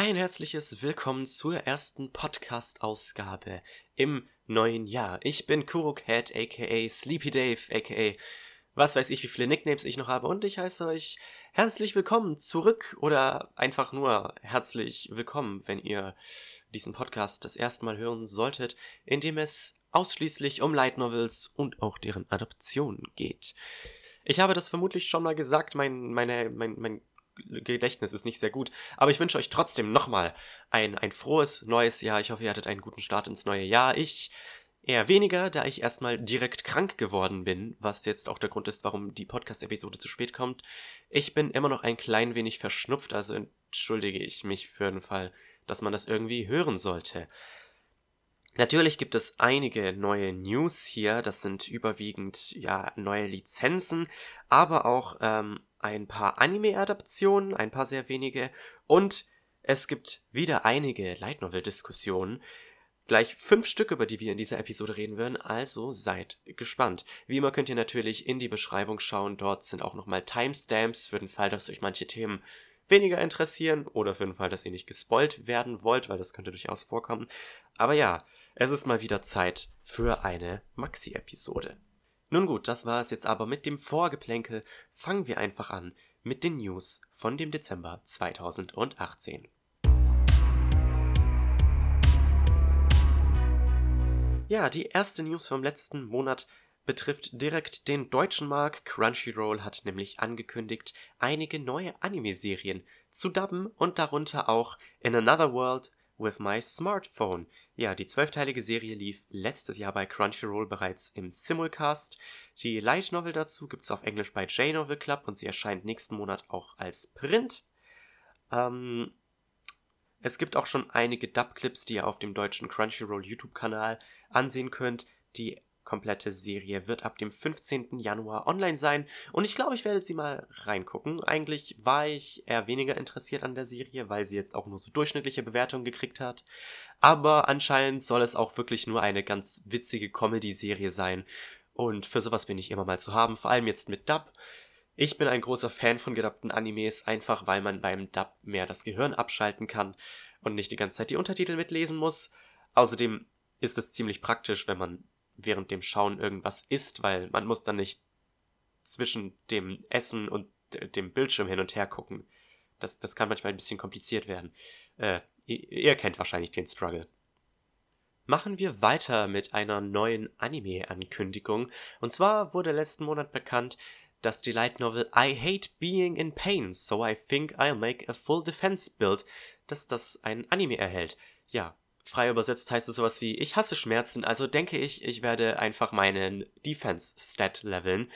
Ein herzliches Willkommen zur ersten Podcast-Ausgabe im neuen Jahr. Ich bin Kurocat, aka Sleepy Dave, aka was weiß ich, wie viele Nicknames ich noch habe und ich heiße euch herzlich willkommen zurück oder einfach nur herzlich willkommen, wenn ihr diesen Podcast das erste Mal hören solltet, in dem es ausschließlich um Light Novels und auch deren Adaption geht. Ich habe das vermutlich schon mal gesagt, mein, meine, mein, mein Gedächtnis ist nicht sehr gut. Aber ich wünsche euch trotzdem nochmal ein, ein frohes neues Jahr. Ich hoffe, ihr hattet einen guten Start ins neue Jahr. Ich eher weniger, da ich erstmal direkt krank geworden bin, was jetzt auch der Grund ist, warum die Podcast-Episode zu spät kommt. Ich bin immer noch ein klein wenig verschnupft, also entschuldige ich mich für den Fall, dass man das irgendwie hören sollte. Natürlich gibt es einige neue News hier, das sind überwiegend ja neue Lizenzen, aber auch ähm, ein paar Anime-Adaptionen, ein paar sehr wenige und es gibt wieder einige Light Novel-Diskussionen. Gleich fünf Stück, über die wir in dieser Episode reden werden, also seid gespannt. Wie immer könnt ihr natürlich in die Beschreibung schauen, dort sind auch nochmal Timestamps für den Fall, dass euch manche Themen weniger interessieren oder für den Fall, dass ihr nicht gespoilt werden wollt, weil das könnte durchaus vorkommen. Aber ja, es ist mal wieder Zeit für eine Maxi-Episode. Nun gut, das war es jetzt aber mit dem Vorgeplänkel. Fangen wir einfach an mit den News von dem Dezember 2018. Ja, die erste News vom letzten Monat betrifft direkt den deutschen Markt. Crunchyroll hat nämlich angekündigt, einige neue Anime-Serien zu dubben und darunter auch In Another World with My Smartphone. Ja, die zwölfteilige Serie lief letztes Jahr bei Crunchyroll bereits im Simulcast. Die Light Novel dazu gibt's auf Englisch bei J-Novel Club und sie erscheint nächsten Monat auch als Print. Ähm, es gibt auch schon einige Dub-Clips, die ihr auf dem deutschen Crunchyroll YouTube-Kanal ansehen könnt. Die komplette Serie wird ab dem 15. Januar online sein und ich glaube, ich werde sie mal reingucken. Eigentlich war ich eher weniger interessiert an der Serie, weil sie jetzt auch nur so durchschnittliche Bewertungen gekriegt hat. Aber anscheinend soll es auch wirklich nur eine ganz witzige Comedy-Serie sein und für sowas bin ich immer mal zu haben, vor allem jetzt mit Dub. Ich bin ein großer Fan von gedubbten Animes, einfach weil man beim Dub mehr das Gehirn abschalten kann und nicht die ganze Zeit die Untertitel mitlesen muss. Außerdem ist es ziemlich praktisch, wenn man während dem Schauen irgendwas isst, weil man muss dann nicht zwischen dem Essen und dem Bildschirm hin und her gucken. Das, das kann manchmal ein bisschen kompliziert werden. Äh, ihr, ihr kennt wahrscheinlich den Struggle. Machen wir weiter mit einer neuen Anime-Ankündigung. Und zwar wurde letzten Monat bekannt, dass die Light Novel I Hate Being in Pain, so I think I'll make a full defense build, dass das ein Anime erhält. Ja, Frei übersetzt heißt es sowas wie, ich hasse Schmerzen, also denke ich, ich werde einfach meinen Defense-Stat leveln.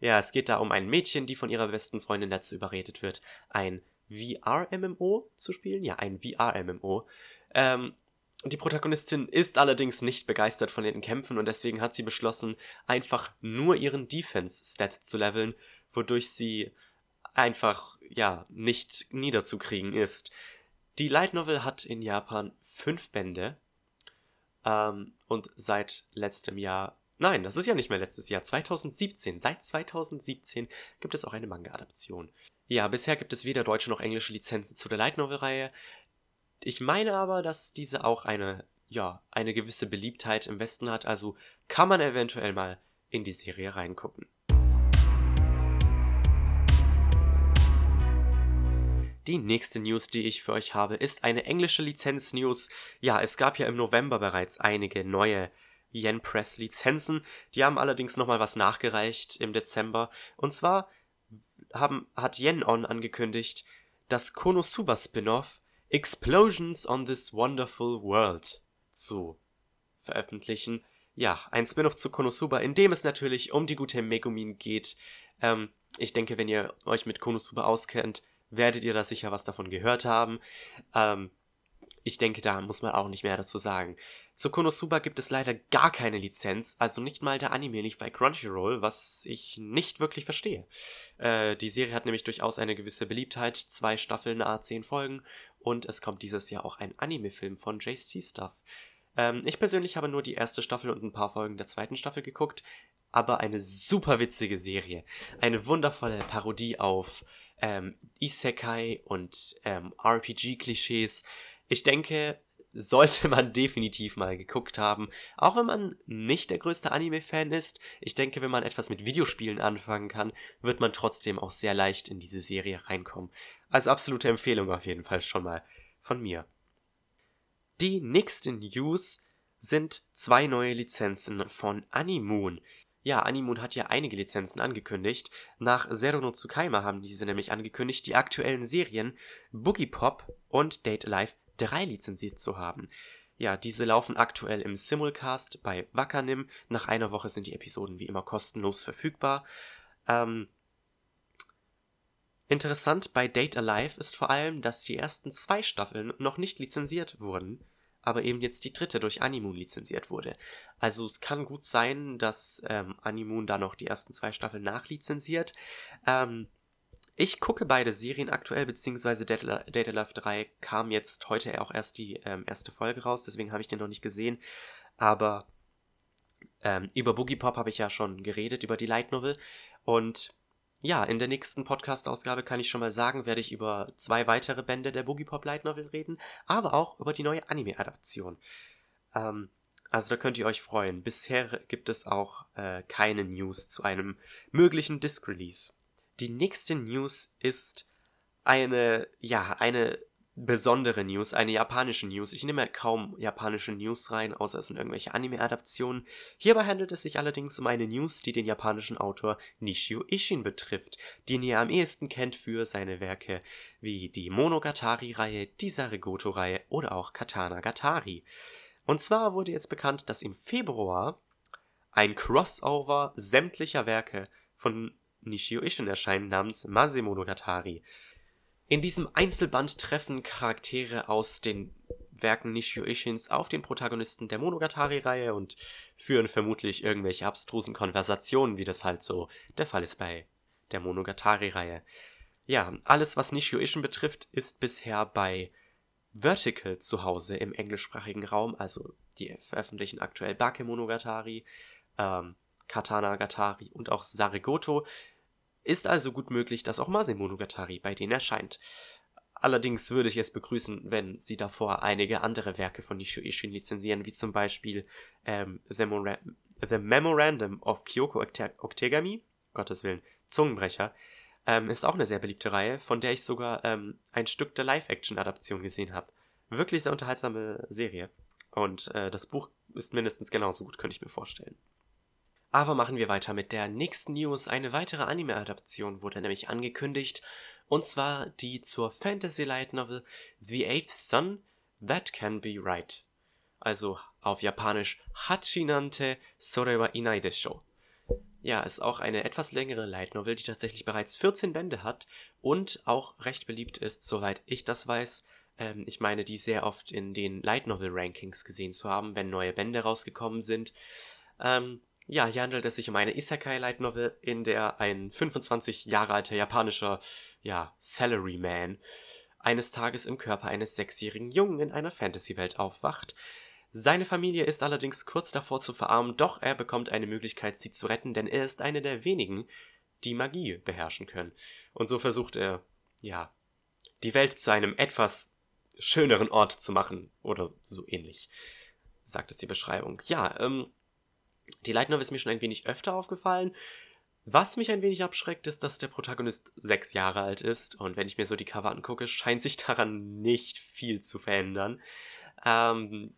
Ja, es geht da um ein Mädchen, die von ihrer besten Freundin dazu überredet wird, ein VR-MMO zu spielen. Ja, ein VR-MMO. Ähm, die Protagonistin ist allerdings nicht begeistert von den Kämpfen und deswegen hat sie beschlossen, einfach nur ihren Defense-Stat zu leveln, wodurch sie einfach, ja, nicht niederzukriegen ist. Die Light Novel hat in Japan fünf Bände ähm, und seit letztem Jahr, nein, das ist ja nicht mehr letztes Jahr, 2017, seit 2017 gibt es auch eine Manga-Adaption. Ja, bisher gibt es weder deutsche noch englische Lizenzen zu der Light Novel-Reihe. Ich meine aber, dass diese auch eine, ja, eine gewisse Beliebtheit im Westen hat, also kann man eventuell mal in die Serie reingucken. Die nächste News, die ich für euch habe, ist eine englische Lizenz-News. Ja, es gab ja im November bereits einige neue Yen Press Lizenzen. Die haben allerdings nochmal was nachgereicht im Dezember. Und zwar haben, hat Yen On angekündigt, das Konosuba Spin-off Explosions on This Wonderful World zu veröffentlichen. Ja, ein Spin-off zu Konosuba, in dem es natürlich um die gute Megumin geht. Ähm, ich denke, wenn ihr euch mit Konosuba auskennt, werdet ihr da sicher was davon gehört haben. Ähm, ich denke, da muss man auch nicht mehr dazu sagen. Zu Konosuba gibt es leider gar keine Lizenz, also nicht mal der Anime nicht bei Crunchyroll, was ich nicht wirklich verstehe. Äh, die Serie hat nämlich durchaus eine gewisse Beliebtheit, zwei Staffeln, a zehn Folgen und es kommt dieses Jahr auch ein Anime-Film von JC Stuff. Ähm, ich persönlich habe nur die erste Staffel und ein paar Folgen der zweiten Staffel geguckt, aber eine super witzige Serie. Eine wundervolle Parodie auf ähm, Isekai und ähm, RPG-Klischees. Ich denke, sollte man definitiv mal geguckt haben. Auch wenn man nicht der größte Anime-Fan ist. Ich denke, wenn man etwas mit Videospielen anfangen kann, wird man trotzdem auch sehr leicht in diese Serie reinkommen. Also absolute Empfehlung auf jeden Fall schon mal von mir. Die nächsten News sind zwei neue Lizenzen von Animoon. Ja, Animoon hat ja einige Lizenzen angekündigt. Nach Zero no Tsukaima haben diese nämlich angekündigt, die aktuellen Serien Boogie Pop und Date Alive 3 lizenziert zu haben. Ja, diese laufen aktuell im Simulcast bei Wakanim. Nach einer Woche sind die Episoden wie immer kostenlos verfügbar. Ähm, interessant bei Date Alive ist vor allem, dass die ersten zwei Staffeln noch nicht lizenziert wurden, aber eben jetzt die dritte durch Animoon lizenziert wurde. Also es kann gut sein, dass ähm, Animoon da noch die ersten zwei Staffeln nachlizenziert. Ähm, ich gucke beide Serien aktuell, beziehungsweise Data Love 3 kam jetzt heute auch erst die ähm, erste Folge raus, deswegen habe ich den noch nicht gesehen. Aber ähm, über Boogie Pop habe ich ja schon geredet, über die Light Novel. Und ja, in der nächsten Podcast-Ausgabe kann ich schon mal sagen, werde ich über zwei weitere Bände der Boogie Pop Light Novel reden, aber auch über die neue Anime-Adaption. Ähm, also da könnt ihr euch freuen. Bisher gibt es auch äh, keine News zu einem möglichen Disc-Release. Die nächste News ist eine, ja, eine besondere News, eine japanische News. Ich nehme kaum japanische News rein, außer es sind irgendwelche Anime-Adaptionen. Hierbei handelt es sich allerdings um eine News, die den japanischen Autor Nishio Ishin betrifft, den ihr am ehesten kennt für seine Werke wie die Monogatari-Reihe, die Saregoto-Reihe oder auch Katana Gatari. Und zwar wurde jetzt bekannt, dass im Februar ein Crossover sämtlicher Werke von Nishio Ishin erscheinen namens Masemonogatari. In diesem Einzelband treffen Charaktere aus den Werken Nishio Ishins auf den Protagonisten der Monogatari-Reihe und führen vermutlich irgendwelche abstrusen Konversationen, wie das halt so der Fall ist bei der Monogatari-Reihe. Ja, alles, was Nishio Ishin betrifft, ist bisher bei Vertical zu Hause im englischsprachigen Raum, also die veröffentlichen aktuell Bakemonogatari, ähm, Katana Gatari und auch Saregoto. Ist also gut möglich, dass auch Masemonogatari bei denen erscheint. Allerdings würde ich es begrüßen, wenn sie davor einige andere Werke von Nishio Ishin lizenzieren, wie zum Beispiel ähm, The, Mora The, Memorandum of Kyoko Oktegami, Gottes Willen, Zungenbrecher, ähm, ist auch eine sehr beliebte Reihe, von der ich sogar ähm, ein Stück der Live-Action-Adaption gesehen habe. Wirklich sehr unterhaltsame Serie. Und äh, das Buch ist mindestens genauso gut, könnte ich mir vorstellen. Aber machen wir weiter mit der nächsten News. Eine weitere Anime-Adaption wurde nämlich angekündigt. Und zwar die zur Fantasy Light Novel The Eighth Son That Can Be Right. Also auf Japanisch Hachinante Sore wa inai desho. Ja, ist auch eine etwas längere Light Novel, die tatsächlich bereits 14 Bände hat und auch recht beliebt ist, soweit ich das weiß. Ähm, ich meine, die sehr oft in den Light Novel Rankings gesehen zu haben, wenn neue Bände rausgekommen sind. Ähm, ja, hier handelt es sich um eine Isekai Light Novel, in der ein 25 Jahre alter japanischer, ja, Salaryman eines Tages im Körper eines sechsjährigen Jungen in einer Fantasy-Welt aufwacht. Seine Familie ist allerdings kurz davor zu verarmen, doch er bekommt eine Möglichkeit, sie zu retten, denn er ist einer der wenigen, die Magie beherrschen können. Und so versucht er, ja, die Welt zu einem etwas schöneren Ort zu machen, oder so ähnlich, sagt es die Beschreibung. Ja, ähm, die Light Novel ist mir schon ein wenig öfter aufgefallen. Was mich ein wenig abschreckt, ist, dass der Protagonist sechs Jahre alt ist und wenn ich mir so die Cover angucke, scheint sich daran nicht viel zu verändern. Ähm,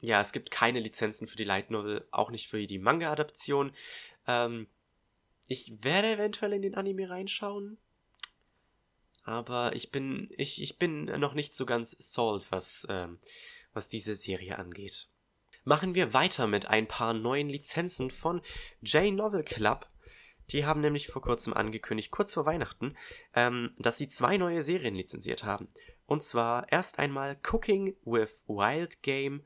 ja, es gibt keine Lizenzen für die Light Novel, auch nicht für die Manga-Adaption. Ähm, ich werde eventuell in den Anime reinschauen, aber ich bin, ich, ich bin noch nicht so ganz sold, was, ähm, was diese Serie angeht machen wir weiter mit ein paar neuen Lizenzen von J-Novel Club. Die haben nämlich vor kurzem angekündigt, kurz vor Weihnachten, ähm, dass sie zwei neue Serien lizenziert haben. Und zwar erst einmal Cooking with Wild Game,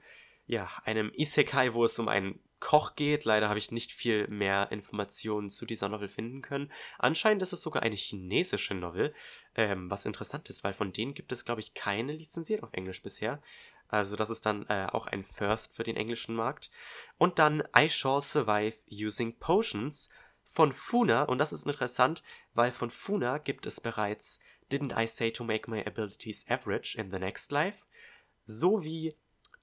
ja, einem Isekai, wo es um einen Koch geht. Leider habe ich nicht viel mehr Informationen zu dieser Novel finden können. Anscheinend ist es sogar eine chinesische Novel, ähm, was interessant ist, weil von denen gibt es, glaube ich, keine lizenziert auf Englisch bisher. Also das ist dann äh, auch ein First für den englischen Markt. Und dann I Shall Survive Using Potions von Funa, und das ist interessant, weil von Funa gibt es bereits Didn't I Say to Make My Abilities Average in the Next Life, sowie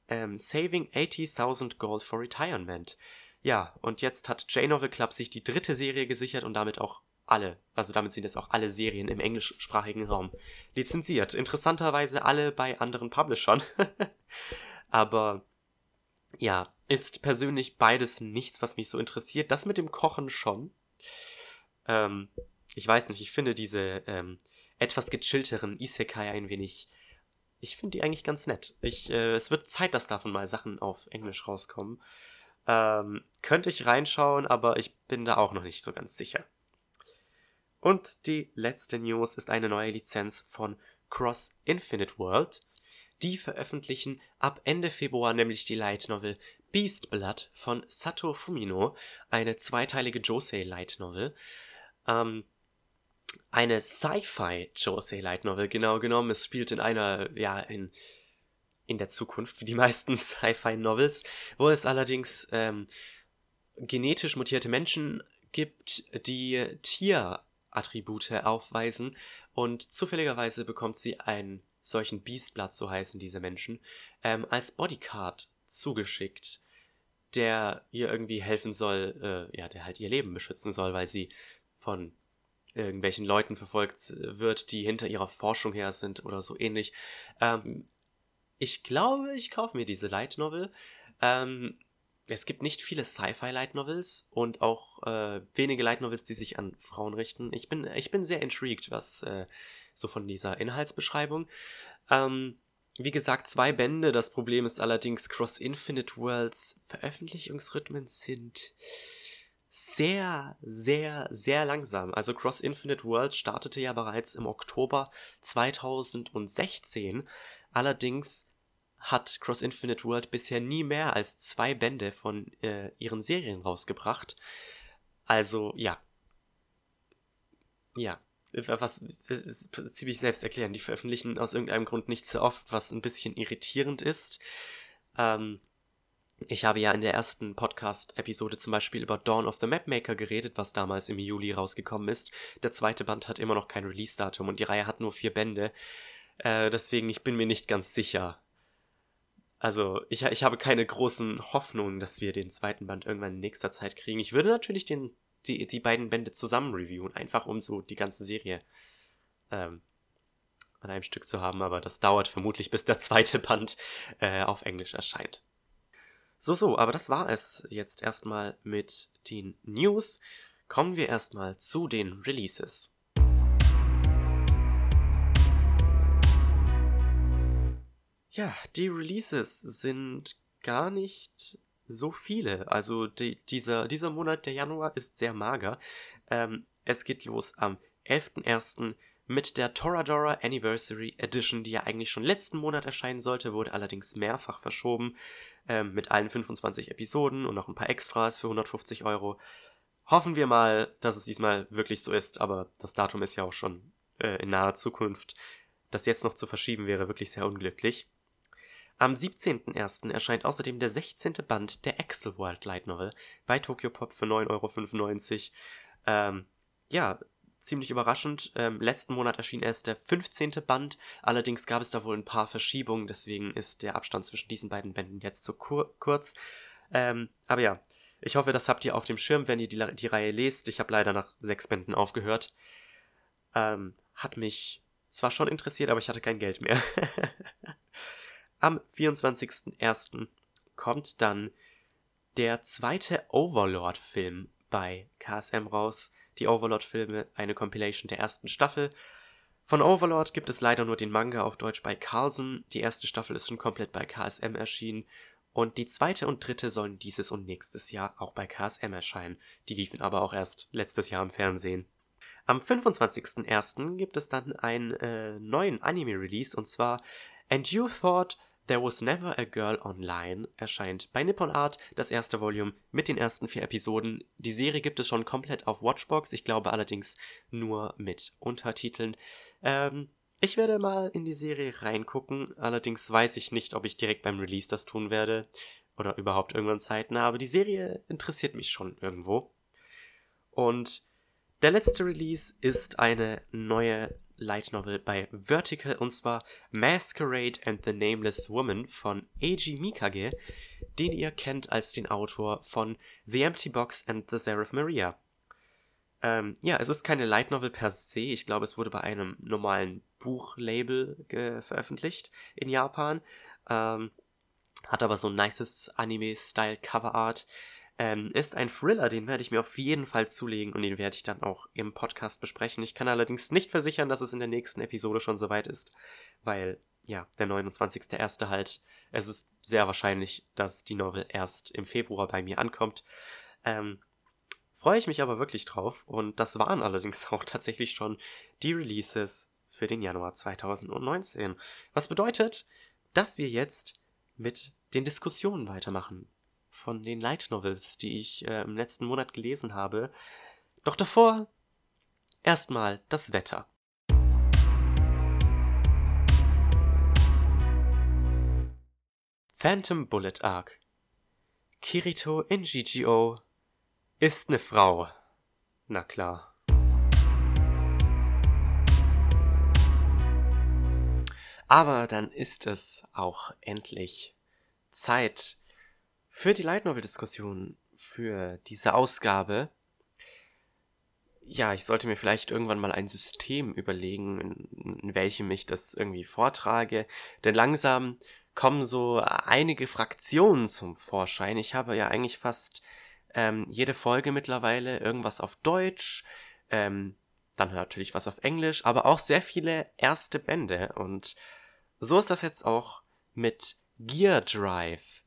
ähm, Saving 80.000 Gold for Retirement. Ja, und jetzt hat J-Novel Club sich die dritte Serie gesichert und damit auch alle, also damit sind jetzt auch alle Serien im englischsprachigen Raum lizenziert. Interessanterweise alle bei anderen Publishern. Aber ja, ist persönlich beides nichts, was mich so interessiert. Das mit dem Kochen schon. Ähm, ich weiß nicht, ich finde diese ähm, etwas gechillteren Isekai ein wenig. Ich finde die eigentlich ganz nett. Ich, äh, es wird Zeit, dass davon mal Sachen auf Englisch rauskommen. Ähm, könnte ich reinschauen, aber ich bin da auch noch nicht so ganz sicher. Und die letzte News ist eine neue Lizenz von Cross Infinite World. Die veröffentlichen ab Ende Februar nämlich die Light Novel Beast Blood von Sato Fumino, eine zweiteilige Josei Light Novel. Ähm, eine Sci-Fi Josei Light Novel, genau genommen. Es spielt in einer, ja, in, in der Zukunft, wie die meisten Sci-Fi Novels, wo es allerdings ähm, genetisch mutierte Menschen gibt, die Tierattribute aufweisen und zufälligerweise bekommt sie einen solchen Beastblood, so heißen diese Menschen, ähm, als Bodycard zugeschickt, der ihr irgendwie helfen soll, äh, ja, der halt ihr Leben beschützen soll, weil sie von irgendwelchen Leuten verfolgt wird, die hinter ihrer Forschung her sind oder so ähnlich. Ähm, ich glaube, ich kaufe mir diese Light Novel. Ähm, es gibt nicht viele Sci-Fi Light Novels und auch äh, wenige Light Novels, die sich an Frauen richten. Ich bin, ich bin sehr intrigued, was äh, so von dieser Inhaltsbeschreibung. Ähm, wie gesagt, zwei Bände. Das Problem ist allerdings, Cross Infinite Worlds Veröffentlichungsrhythmen sind sehr, sehr, sehr langsam. Also Cross Infinite World startete ja bereits im Oktober 2016. Allerdings hat Cross Infinite World bisher nie mehr als zwei Bände von äh, ihren Serien rausgebracht. Also ja. Ja. Was das ist ziemlich selbst erklären. Die veröffentlichen aus irgendeinem Grund nicht so oft, was ein bisschen irritierend ist. Ähm, ich habe ja in der ersten Podcast-Episode zum Beispiel über Dawn of the Mapmaker geredet, was damals im Juli rausgekommen ist. Der zweite Band hat immer noch kein Release-Datum und die Reihe hat nur vier Bände. Äh, deswegen, ich bin mir nicht ganz sicher. Also, ich, ich habe keine großen Hoffnungen, dass wir den zweiten Band irgendwann in nächster Zeit kriegen. Ich würde natürlich den, die, die beiden Bände zusammen reviewen, einfach um so die ganze Serie ähm, an einem Stück zu haben, aber das dauert vermutlich, bis der zweite Band äh, auf Englisch erscheint. So, so, aber das war es jetzt erstmal mit den News. Kommen wir erstmal zu den Releases. Ja, die Releases sind gar nicht so viele. Also die, dieser, dieser Monat, der Januar, ist sehr mager. Ähm, es geht los am 11.01 mit der Toradora Anniversary Edition, die ja eigentlich schon letzten Monat erscheinen sollte, wurde allerdings mehrfach verschoben, ähm, mit allen 25 Episoden und noch ein paar Extras für 150 Euro. Hoffen wir mal, dass es diesmal wirklich so ist, aber das Datum ist ja auch schon äh, in naher Zukunft. Das jetzt noch zu verschieben wäre wirklich sehr unglücklich. Am 17.01. erscheint außerdem der 16. Band der Excel World Light Novel bei Tokyo Pop für 9,95 Euro. Ähm, ja, ziemlich überraschend. Ähm, letzten Monat erschien erst der 15. Band, allerdings gab es da wohl ein paar Verschiebungen, deswegen ist der Abstand zwischen diesen beiden Bänden jetzt so kur kurz. Ähm, aber ja, ich hoffe, das habt ihr auf dem Schirm, wenn ihr die, die Reihe lest. Ich habe leider nach sechs Bänden aufgehört. Ähm, hat mich zwar schon interessiert, aber ich hatte kein Geld mehr. Am 24.01. kommt dann der zweite Overlord-Film bei KSM raus die Overlord-Filme eine Compilation der ersten Staffel. Von Overlord gibt es leider nur den Manga auf Deutsch bei Carlsen. Die erste Staffel ist schon komplett bei KSM erschienen. Und die zweite und dritte sollen dieses und nächstes Jahr auch bei KSM erscheinen. Die liefen aber auch erst letztes Jahr im Fernsehen. Am 25.01. gibt es dann einen äh, neuen Anime-Release und zwar And You Thought There Was Never a Girl Online erscheint bei Nippon Art das erste Volume mit den ersten vier Episoden. Die Serie gibt es schon komplett auf Watchbox, ich glaube allerdings nur mit Untertiteln. Ähm, ich werde mal in die Serie reingucken, allerdings weiß ich nicht, ob ich direkt beim Release das tun werde oder überhaupt irgendwann zeitnah, aber die Serie interessiert mich schon irgendwo. Und der letzte Release ist eine neue Light Novel bei Vertical und zwar Masquerade and the Nameless Woman von Eiji Mikage, den ihr kennt als den Autor von The Empty Box and the Seraph Maria. Ähm, ja, es ist keine Light Novel per se. Ich glaube, es wurde bei einem normalen Buchlabel veröffentlicht in Japan. Ähm, hat aber so ein nices Anime-Style-Coverart. Ähm, ist ein Thriller, den werde ich mir auf jeden Fall zulegen und den werde ich dann auch im Podcast besprechen. Ich kann allerdings nicht versichern, dass es in der nächsten Episode schon soweit ist, weil, ja, der 29.01. halt, es ist sehr wahrscheinlich, dass die Novel erst im Februar bei mir ankommt. Ähm, freue ich mich aber wirklich drauf und das waren allerdings auch tatsächlich schon die Releases für den Januar 2019. Was bedeutet, dass wir jetzt mit den Diskussionen weitermachen von den Light Novels, die ich äh, im letzten Monat gelesen habe. Doch davor erstmal das Wetter. Phantom Bullet Arc. Kirito in GGO ist ne Frau. Na klar. Aber dann ist es auch endlich Zeit für die Light Novel Diskussion für diese Ausgabe. Ja, ich sollte mir vielleicht irgendwann mal ein System überlegen, in, in welchem ich das irgendwie vortrage. Denn langsam kommen so einige Fraktionen zum Vorschein. Ich habe ja eigentlich fast ähm, jede Folge mittlerweile irgendwas auf Deutsch, ähm, dann natürlich was auf Englisch, aber auch sehr viele erste Bände. Und so ist das jetzt auch mit Gear Drive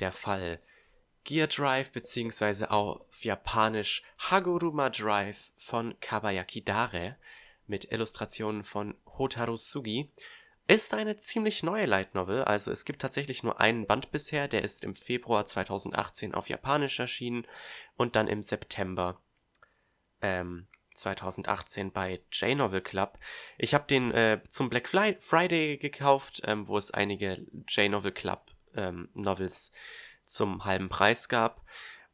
der Fall. Gear Drive bzw. auf Japanisch Haguruma Drive von Kabayaki Dare mit Illustrationen von Hotaru Sugi ist eine ziemlich neue Light Novel, also es gibt tatsächlich nur einen Band bisher, der ist im Februar 2018 auf Japanisch erschienen und dann im September ähm, 2018 bei J-Novel Club. Ich habe den äh, zum Black Friday gekauft, ähm, wo es einige J-Novel Club ähm, Novels zum halben Preis gab.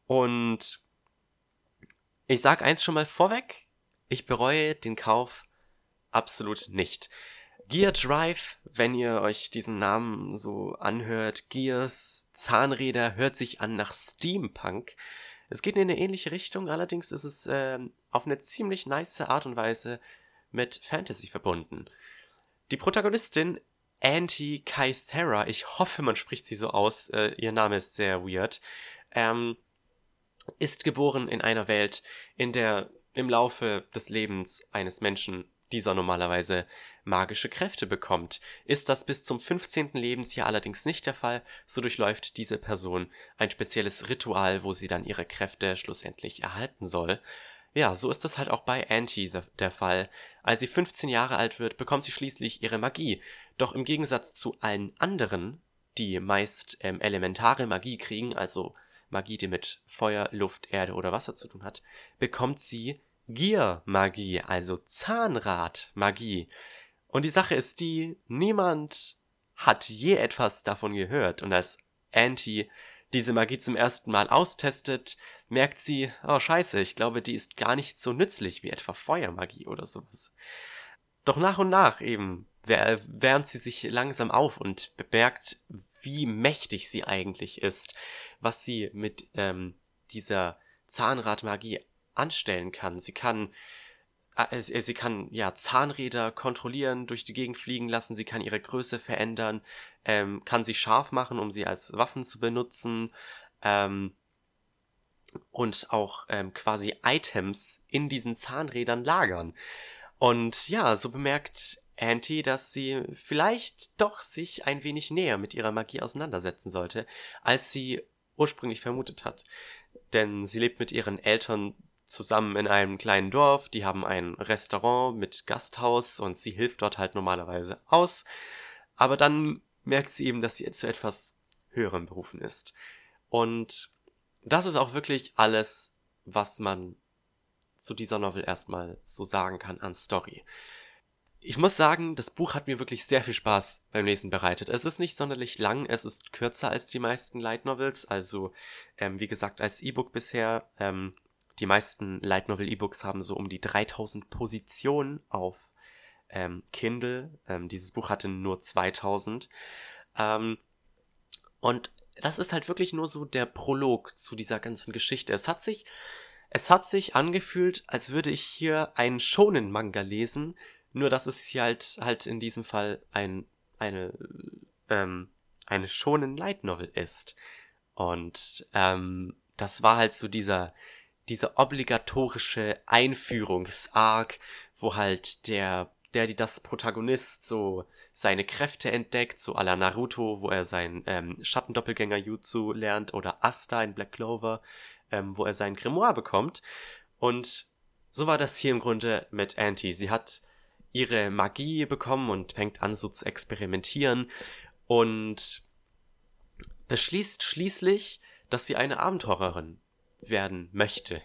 Und ich sag eins schon mal vorweg, ich bereue den Kauf absolut nicht. Gear Drive, wenn ihr euch diesen Namen so anhört, Gears, Zahnräder, hört sich an nach Steampunk. Es geht in eine ähnliche Richtung, allerdings ist es äh, auf eine ziemlich nice Art und Weise mit Fantasy verbunden. Die Protagonistin Anti Kythera, ich hoffe, man spricht sie so aus, äh, ihr Name ist sehr weird, ähm, ist geboren in einer Welt, in der im Laufe des Lebens eines Menschen dieser normalerweise magische Kräfte bekommt. Ist das bis zum 15. Lebensjahr allerdings nicht der Fall, so durchläuft diese Person ein spezielles Ritual, wo sie dann ihre Kräfte schlussendlich erhalten soll. Ja, so ist das halt auch bei Anti der Fall. Als sie 15 Jahre alt wird, bekommt sie schließlich ihre Magie. Doch im Gegensatz zu allen anderen, die meist ähm, elementare Magie kriegen, also Magie, die mit Feuer, Luft, Erde oder Wasser zu tun hat, bekommt sie Gier-Magie, also Zahnrad-Magie. Und die Sache ist die, niemand hat je etwas davon gehört. Und als Anti diese Magie zum ersten Mal austestet, merkt sie, oh scheiße, ich glaube, die ist gar nicht so nützlich wie etwa Feuermagie oder sowas. Doch nach und nach eben wärmt sie sich langsam auf und bemerkt, wie mächtig sie eigentlich ist, was sie mit ähm, dieser Zahnradmagie anstellen kann. Sie kann äh, sie kann ja Zahnräder kontrollieren, durch die Gegend fliegen lassen, sie kann ihre Größe verändern, ähm, kann sie scharf machen, um sie als Waffen zu benutzen ähm, und auch ähm, quasi Items in diesen Zahnrädern lagern. Und ja, so bemerkt Auntie, dass sie vielleicht doch sich ein wenig näher mit ihrer Magie auseinandersetzen sollte, als sie ursprünglich vermutet hat. Denn sie lebt mit ihren Eltern zusammen in einem kleinen Dorf, die haben ein Restaurant mit Gasthaus und sie hilft dort halt normalerweise aus. Aber dann merkt sie eben, dass sie zu etwas höherem berufen ist. Und das ist auch wirklich alles, was man zu dieser Novel erstmal so sagen kann an Story. Ich muss sagen, das Buch hat mir wirklich sehr viel Spaß beim Lesen bereitet. Es ist nicht sonderlich lang, es ist kürzer als die meisten Light Novels, also ähm, wie gesagt als E-Book bisher. Ähm, die meisten Light Novel E-Books haben so um die 3000 Positionen auf ähm, Kindle. Ähm, dieses Buch hatte nur 2000. Ähm, und das ist halt wirklich nur so der Prolog zu dieser ganzen Geschichte. Es hat sich, es hat sich angefühlt, als würde ich hier einen Shonen-Manga lesen, nur dass es hier halt, halt in diesem Fall ein, eine, ähm, eine Shonen Light Novel ist. Und ähm, das war halt so dieser, dieser obligatorische Einführungsarg, wo halt der, der, die das Protagonist so seine Kräfte entdeckt, so à la Naruto, wo er sein ähm, Schattendoppelgänger Jutsu lernt, oder Asta in Black Clover, ähm, wo er sein Grimoire bekommt. Und so war das hier im Grunde mit Auntie. Sie hat ihre Magie bekommen und fängt an so zu experimentieren und beschließt schließlich, dass sie eine Abenteurerin werden möchte.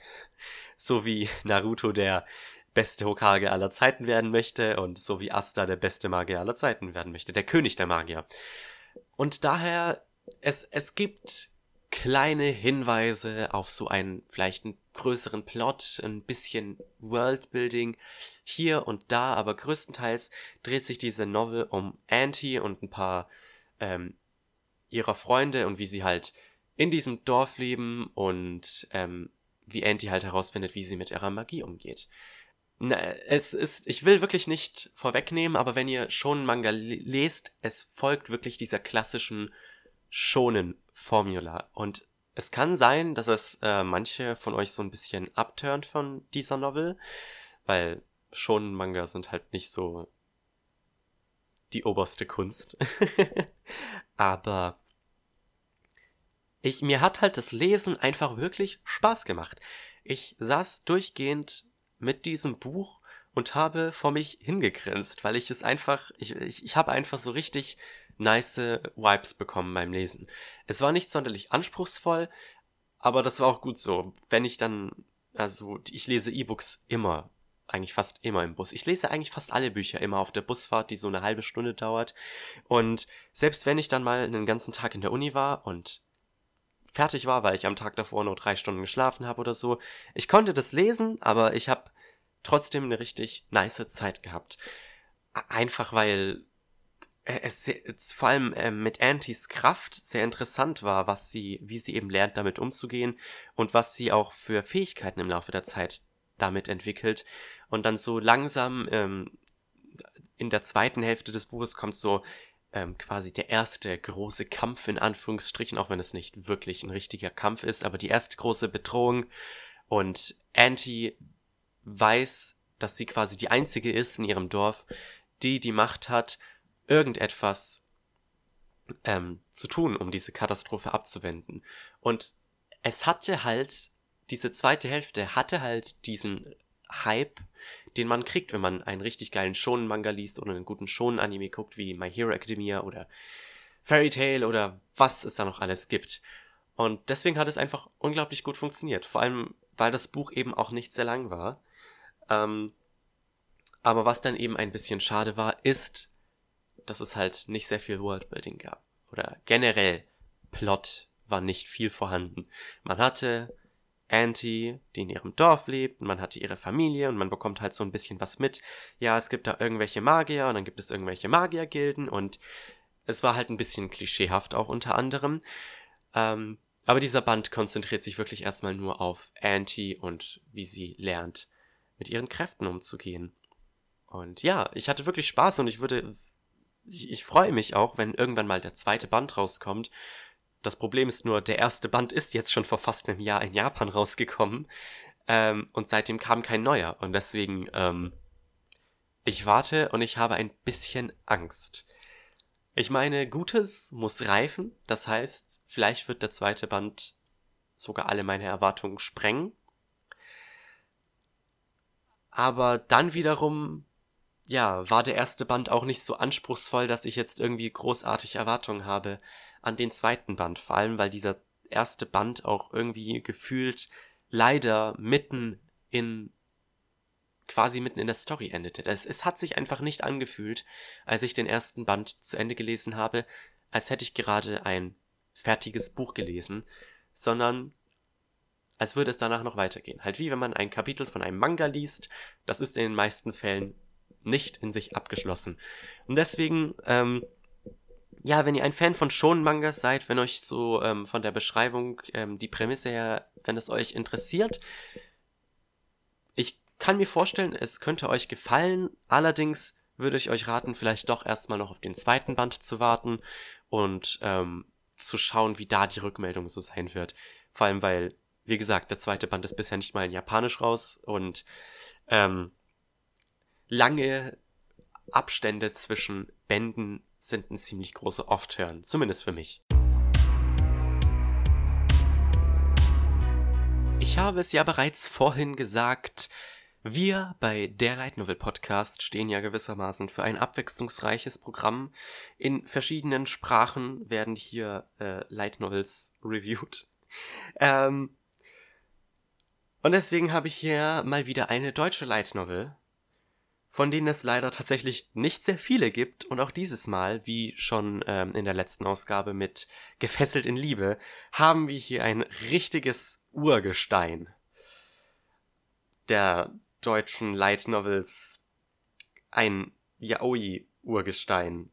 So wie Naruto der beste Hokage aller Zeiten werden möchte und so wie Asta der beste Magier aller Zeiten werden möchte, der König der Magier. Und daher, es, es gibt kleine Hinweise auf so einen vielleicht einen größeren Plot, ein bisschen Worldbuilding hier und da, aber größtenteils dreht sich diese Novel um Auntie und ein paar ähm, ihrer Freunde und wie sie halt in diesem Dorf leben und ähm, wie Auntie halt herausfindet, wie sie mit ihrer Magie umgeht. Na, es ist, ich will wirklich nicht vorwegnehmen, aber wenn ihr schon Manga lest, es folgt wirklich dieser klassischen Shonen-Formula. Und es kann sein, dass es äh, manche von euch so ein bisschen abturnt von dieser Novel, weil Shonen-Manga sind halt nicht so die oberste Kunst. aber ich, mir hat halt das Lesen einfach wirklich Spaß gemacht. Ich saß durchgehend mit diesem Buch und habe vor mich hingegrinst, weil ich es einfach, ich, ich, ich habe einfach so richtig nice Vibes bekommen beim Lesen. Es war nicht sonderlich anspruchsvoll, aber das war auch gut so. Wenn ich dann, also ich lese E-Books immer, eigentlich fast immer im Bus. Ich lese eigentlich fast alle Bücher immer auf der Busfahrt, die so eine halbe Stunde dauert. Und selbst wenn ich dann mal einen ganzen Tag in der Uni war und fertig war, weil ich am Tag davor nur drei Stunden geschlafen habe oder so. Ich konnte das lesen, aber ich habe trotzdem eine richtig nice Zeit gehabt. Einfach weil es, es vor allem äh, mit Antis Kraft sehr interessant war, was sie, wie sie eben lernt, damit umzugehen und was sie auch für Fähigkeiten im Laufe der Zeit damit entwickelt. Und dann so langsam ähm, in der zweiten Hälfte des Buches kommt so ähm, quasi der erste große Kampf in Anführungsstrichen, auch wenn es nicht wirklich ein richtiger Kampf ist, aber die erste große Bedrohung. Und Anti weiß, dass sie quasi die einzige ist in ihrem Dorf, die die Macht hat, irgendetwas ähm, zu tun, um diese Katastrophe abzuwenden. Und es hatte halt, diese zweite Hälfte hatte halt diesen Hype, den man kriegt, wenn man einen richtig geilen Shonen-Manga liest oder einen guten Shonen-Anime guckt, wie My Hero Academia oder Fairy Tail oder was es da noch alles gibt. Und deswegen hat es einfach unglaublich gut funktioniert. Vor allem, weil das Buch eben auch nicht sehr lang war. Ähm, aber was dann eben ein bisschen schade war, ist, dass es halt nicht sehr viel Worldbuilding gab. Oder generell Plot war nicht viel vorhanden. Man hatte Auntie, die in ihrem Dorf lebt, und man hatte ihre Familie und man bekommt halt so ein bisschen was mit. Ja, es gibt da irgendwelche Magier und dann gibt es irgendwelche Magiergilden und es war halt ein bisschen klischeehaft auch unter anderem. Ähm, aber dieser Band konzentriert sich wirklich erstmal nur auf Auntie und wie sie lernt, mit ihren Kräften umzugehen. Und ja, ich hatte wirklich Spaß und ich würde, ich, ich freue mich auch, wenn irgendwann mal der zweite Band rauskommt das Problem ist nur, der erste Band ist jetzt schon vor fast einem Jahr in Japan rausgekommen ähm, und seitdem kam kein neuer. Und deswegen, ähm, ich warte und ich habe ein bisschen Angst. Ich meine, Gutes muss reifen, das heißt, vielleicht wird der zweite Band sogar alle meine Erwartungen sprengen. Aber dann wiederum, ja, war der erste Band auch nicht so anspruchsvoll, dass ich jetzt irgendwie großartig Erwartungen habe an den zweiten Band, vor allem weil dieser erste Band auch irgendwie gefühlt leider mitten in quasi mitten in der Story endete. Es, es hat sich einfach nicht angefühlt, als ich den ersten Band zu Ende gelesen habe, als hätte ich gerade ein fertiges Buch gelesen, sondern als würde es danach noch weitergehen. Halt wie wenn man ein Kapitel von einem Manga liest, das ist in den meisten Fällen nicht in sich abgeschlossen. Und deswegen, ähm, ja, wenn ihr ein Fan von Shonen-Mangas seid, wenn euch so ähm, von der Beschreibung ähm, die Prämisse her, wenn es euch interessiert, ich kann mir vorstellen, es könnte euch gefallen. Allerdings würde ich euch raten, vielleicht doch erstmal noch auf den zweiten Band zu warten und ähm, zu schauen, wie da die Rückmeldung so sein wird. Vor allem, weil, wie gesagt, der zweite Band ist bisher nicht mal in Japanisch raus und ähm, lange Abstände zwischen Bänden sind ein ziemlich großer Off-Turn, zumindest für mich. Ich habe es ja bereits vorhin gesagt, wir bei der Light Novel Podcast stehen ja gewissermaßen für ein abwechslungsreiches Programm. In verschiedenen Sprachen werden hier äh, Light Novels reviewed. Ähm, und deswegen habe ich hier mal wieder eine deutsche Light Novel von denen es leider tatsächlich nicht sehr viele gibt und auch dieses Mal, wie schon ähm, in der letzten Ausgabe mit Gefesselt in Liebe, haben wir hier ein richtiges Urgestein der deutschen Light Novels, ein Yaoi-Urgestein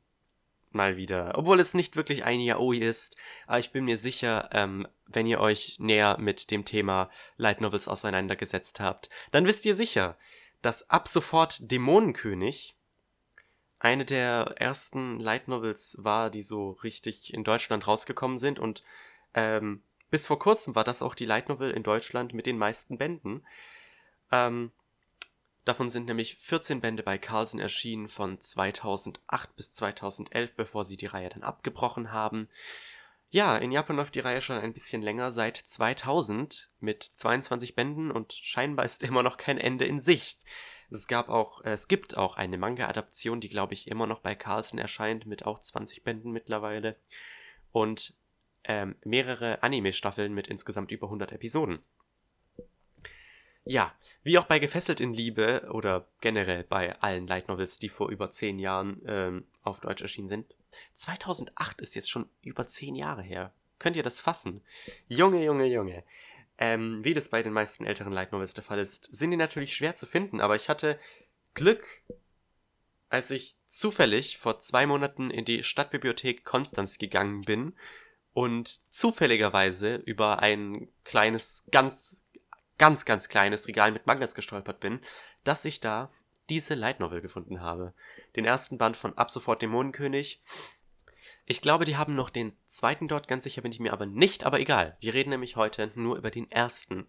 mal wieder. Obwohl es nicht wirklich ein Yaoi ist, aber ich bin mir sicher, ähm, wenn ihr euch näher mit dem Thema Light Novels auseinandergesetzt habt, dann wisst ihr sicher, dass ab sofort Dämonenkönig eine der ersten Light Novels war, die so richtig in Deutschland rausgekommen sind und ähm, bis vor kurzem war das auch die Light Novel in Deutschland mit den meisten Bänden. Ähm, davon sind nämlich 14 Bände bei Carlsen erschienen von 2008 bis 2011, bevor sie die Reihe dann abgebrochen haben. Ja, in Japan läuft die Reihe schon ein bisschen länger, seit 2000 mit 22 Bänden und scheinbar ist immer noch kein Ende in Sicht. Es gab auch, äh, es gibt auch eine Manga-Adaption, die glaube ich immer noch bei Carlsen erscheint, mit auch 20 Bänden mittlerweile. Und ähm, mehrere Anime-Staffeln mit insgesamt über 100 Episoden. Ja, wie auch bei Gefesselt in Liebe oder generell bei allen Light Novels, die vor über 10 Jahren ähm, auf Deutsch erschienen sind, 2008 ist jetzt schon über zehn Jahre her. Könnt ihr das fassen? Junge, Junge, Junge. Ähm, wie das bei den meisten älteren Light Novels der Fall ist, sind die natürlich schwer zu finden, aber ich hatte Glück, als ich zufällig vor zwei Monaten in die Stadtbibliothek Konstanz gegangen bin und zufälligerweise über ein kleines, ganz, ganz, ganz kleines Regal mit Mangas gestolpert bin, dass ich da diese Light Novel gefunden habe. Den ersten Band von Ab sofort Dämonenkönig. Ich glaube, die haben noch den zweiten dort, ganz sicher bin ich mir aber nicht, aber egal. Wir reden nämlich heute nur über den ersten,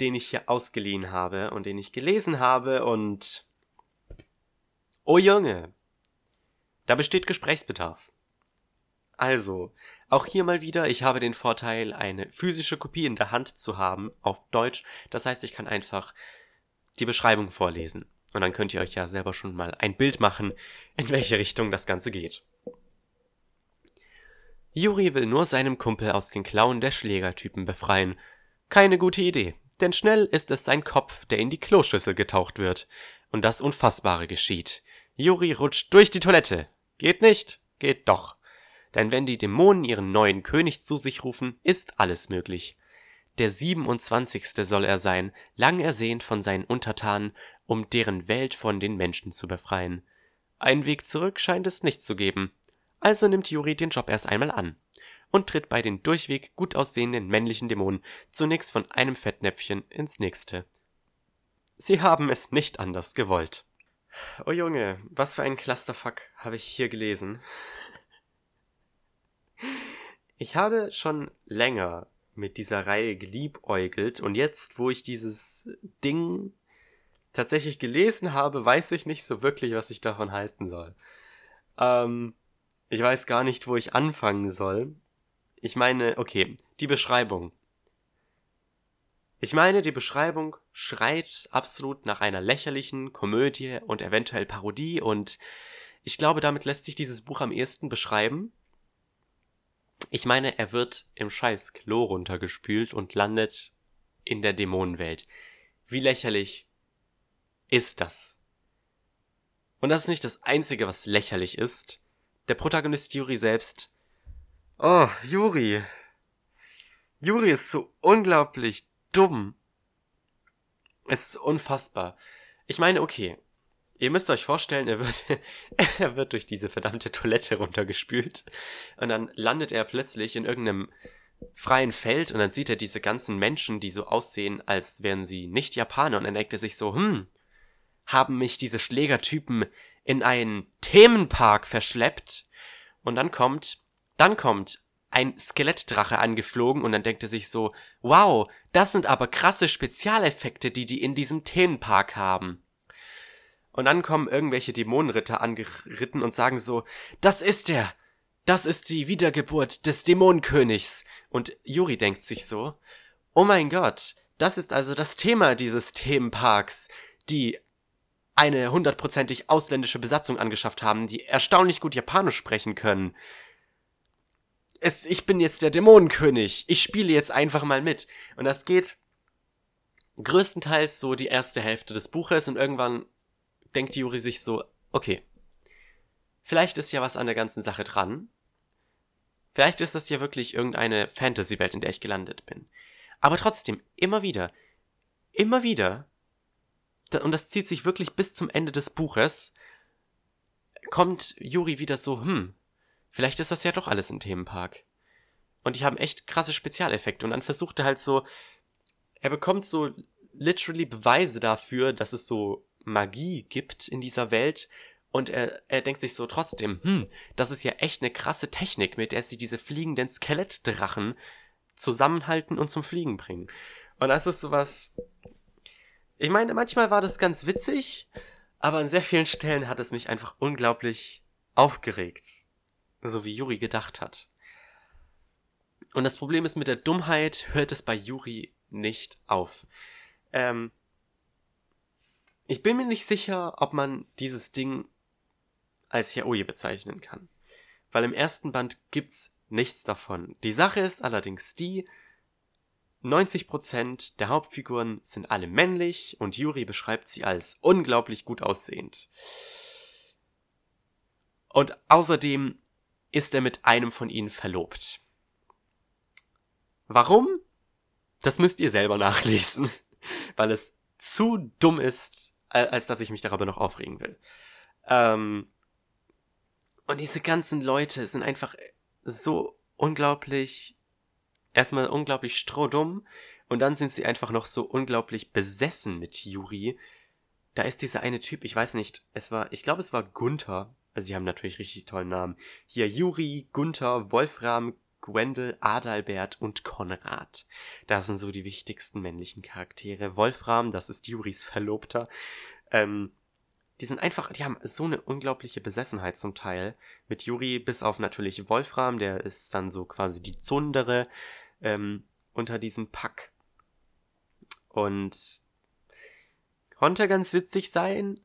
den ich hier ausgeliehen habe und den ich gelesen habe und... Oh Junge, da besteht Gesprächsbedarf. Also, auch hier mal wieder, ich habe den Vorteil, eine physische Kopie in der Hand zu haben, auf Deutsch. Das heißt, ich kann einfach die Beschreibung vorlesen. Und dann könnt ihr euch ja selber schon mal ein Bild machen, in welche Richtung das Ganze geht. Juri will nur seinem Kumpel aus den Klauen der Schlägertypen befreien. Keine gute Idee, denn schnell ist es sein Kopf, der in die Kloschüssel getaucht wird. Und das Unfassbare geschieht. Juri rutscht durch die Toilette. Geht nicht, geht doch. Denn wenn die Dämonen ihren neuen König zu sich rufen, ist alles möglich. Der siebenundzwanzigste soll er sein, lang ersehnt von seinen Untertanen, um deren Welt von den Menschen zu befreien. Einen Weg zurück scheint es nicht zu geben. Also nimmt Yuri den Job erst einmal an und tritt bei den durchweg gut aussehenden männlichen Dämonen zunächst von einem Fettnäpfchen ins nächste. Sie haben es nicht anders gewollt. Oh Junge, was für ein Clusterfuck habe ich hier gelesen. Ich habe schon länger mit dieser Reihe geliebäugelt und jetzt, wo ich dieses Ding tatsächlich gelesen habe, weiß ich nicht so wirklich, was ich davon halten soll. Ähm, ich weiß gar nicht, wo ich anfangen soll. Ich meine, okay, die Beschreibung. Ich meine, die Beschreibung schreit absolut nach einer lächerlichen Komödie und eventuell Parodie und ich glaube, damit lässt sich dieses Buch am ehesten beschreiben. Ich meine, er wird im scheiß Klo runtergespült und landet in der Dämonenwelt. Wie lächerlich ist das? Und das ist nicht das Einzige, was lächerlich ist. Der Protagonist Yuri selbst. Oh, Yuri. Juri ist so unglaublich dumm. Es ist unfassbar. Ich meine, okay. Ihr müsst euch vorstellen, er wird, er wird durch diese verdammte Toilette runtergespült. Und dann landet er plötzlich in irgendeinem freien Feld und dann sieht er diese ganzen Menschen, die so aussehen, als wären sie nicht Japaner. Und dann denkt er sich so, hm, haben mich diese Schlägertypen in einen Themenpark verschleppt? Und dann kommt, dann kommt ein Skelettdrache angeflogen und dann denkt er sich so, wow, das sind aber krasse Spezialeffekte, die die in diesem Themenpark haben. Und dann kommen irgendwelche Dämonenritter angeritten und sagen so, das ist er, das ist die Wiedergeburt des Dämonenkönigs. Und Yuri denkt sich so, oh mein Gott, das ist also das Thema dieses Themenparks, die eine hundertprozentig ausländische Besatzung angeschafft haben, die erstaunlich gut Japanisch sprechen können es, ich bin jetzt der Dämonenkönig. Ich spiele jetzt einfach mal mit. Und das geht größtenteils so die erste Hälfte des Buches und irgendwann denkt Juri sich so, okay, vielleicht ist ja was an der ganzen Sache dran. Vielleicht ist das ja wirklich irgendeine Fantasy-Welt, in der ich gelandet bin. Aber trotzdem, immer wieder, immer wieder, und das zieht sich wirklich bis zum Ende des Buches, kommt Juri wieder so, hm, vielleicht ist das ja doch alles ein Themenpark. Und die haben echt krasse Spezialeffekte. Und dann versucht er halt so, er bekommt so literally Beweise dafür, dass es so Magie gibt in dieser Welt. Und er, er denkt sich so trotzdem, hm, das ist ja echt eine krasse Technik, mit der sie diese fliegenden Skelettdrachen zusammenhalten und zum Fliegen bringen. Und das ist sowas. Ich meine, manchmal war das ganz witzig, aber an sehr vielen Stellen hat es mich einfach unglaublich aufgeregt so wie Yuri gedacht hat. Und das Problem ist, mit der Dummheit hört es bei Yuri nicht auf. Ähm, ich bin mir nicht sicher, ob man dieses Ding als Yaoi bezeichnen kann. Weil im ersten Band gibt's nichts davon. Die Sache ist allerdings die, 90% der Hauptfiguren sind alle männlich und Yuri beschreibt sie als unglaublich gut aussehend. Und außerdem ist er mit einem von ihnen verlobt. Warum? Das müsst ihr selber nachlesen, weil es zu dumm ist, als dass ich mich darüber noch aufregen will. Ähm, und diese ganzen Leute sind einfach so unglaublich, erstmal unglaublich strohdumm und dann sind sie einfach noch so unglaublich besessen mit Yuri. Da ist dieser eine Typ, ich weiß nicht, es war, ich glaube es war Gunther, also, sie haben natürlich richtig tollen Namen. Hier Juri, Gunther, Wolfram, Gwendel, Adalbert und Konrad. Das sind so die wichtigsten männlichen Charaktere. Wolfram, das ist Juris Verlobter. Ähm, die sind einfach, die haben so eine unglaubliche Besessenheit zum Teil. Mit Juri bis auf natürlich Wolfram, der ist dann so quasi die Zundere ähm, unter diesem Pack. Und konnte ganz witzig sein,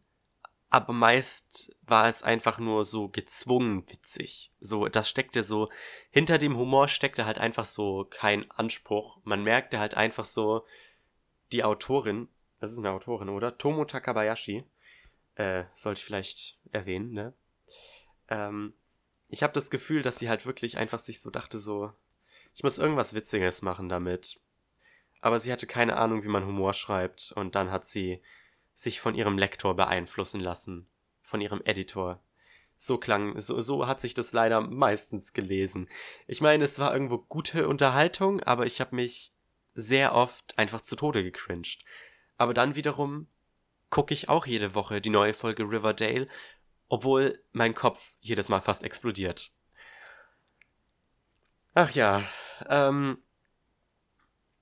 aber meist war es einfach nur so gezwungen witzig. So, das steckte so, hinter dem Humor steckte halt einfach so kein Anspruch. Man merkte halt einfach so, die Autorin, das ist eine Autorin, oder? Tomo Takabayashi, äh, sollte ich vielleicht erwähnen, ne? Ähm, ich habe das Gefühl, dass sie halt wirklich einfach sich so dachte, so, ich muss irgendwas Witziges machen damit. Aber sie hatte keine Ahnung, wie man Humor schreibt, und dann hat sie sich von ihrem Lektor beeinflussen lassen, von ihrem Editor. So klang, so, so hat sich das leider meistens gelesen. Ich meine, es war irgendwo gute Unterhaltung, aber ich habe mich sehr oft einfach zu Tode gecringed. Aber dann wiederum gucke ich auch jede Woche die neue Folge Riverdale, obwohl mein Kopf jedes Mal fast explodiert. Ach ja, ähm,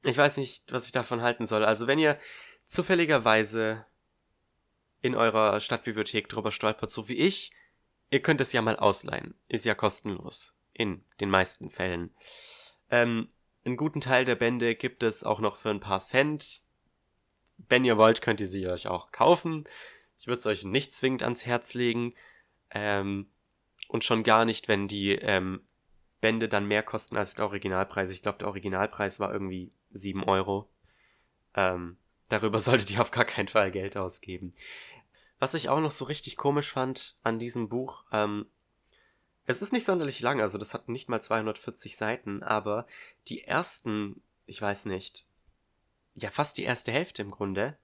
ich weiß nicht, was ich davon halten soll. Also wenn ihr zufälligerweise in eurer Stadtbibliothek drüber stolpert, so wie ich, ihr könnt es ja mal ausleihen. Ist ja kostenlos. In den meisten Fällen. Ähm, einen guten Teil der Bände gibt es auch noch für ein paar Cent. Wenn ihr wollt, könnt ihr sie euch auch kaufen. Ich würde es euch nicht zwingend ans Herz legen. Ähm, und schon gar nicht, wenn die ähm, Bände dann mehr kosten als der Originalpreis. Ich glaube, der Originalpreis war irgendwie 7 Euro. Ähm, Darüber solltet ihr auf gar keinen Fall Geld ausgeben. Was ich auch noch so richtig komisch fand an diesem Buch, ähm, es ist nicht sonderlich lang, also das hat nicht mal 240 Seiten, aber die ersten ich weiß nicht, ja, fast die erste Hälfte im Grunde,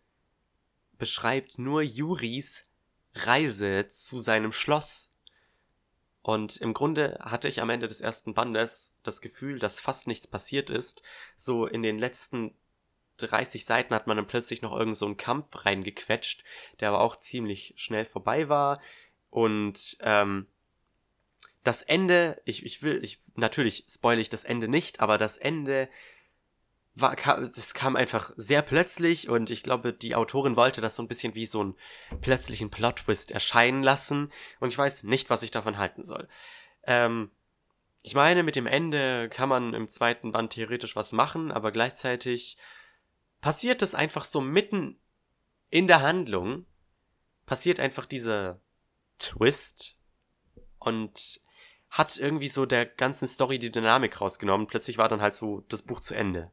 beschreibt nur Juris Reise zu seinem Schloss. Und im Grunde hatte ich am Ende des ersten Bandes das Gefühl, dass fast nichts passiert ist. So in den letzten 30 Seiten hat man dann plötzlich noch irgend so einen Kampf reingequetscht, der aber auch ziemlich schnell vorbei war. Und ähm, das Ende, ich, ich will, ich, natürlich spoile ich das Ende nicht, aber das Ende war, das kam einfach sehr plötzlich und ich glaube, die Autorin wollte das so ein bisschen wie so einen plötzlichen Plot-Twist erscheinen lassen und ich weiß nicht, was ich davon halten soll. Ähm, ich meine, mit dem Ende kann man im zweiten Band theoretisch was machen, aber gleichzeitig passiert es einfach so mitten in der Handlung, passiert einfach dieser Twist und hat irgendwie so der ganzen Story die Dynamik rausgenommen. Plötzlich war dann halt so das Buch zu Ende.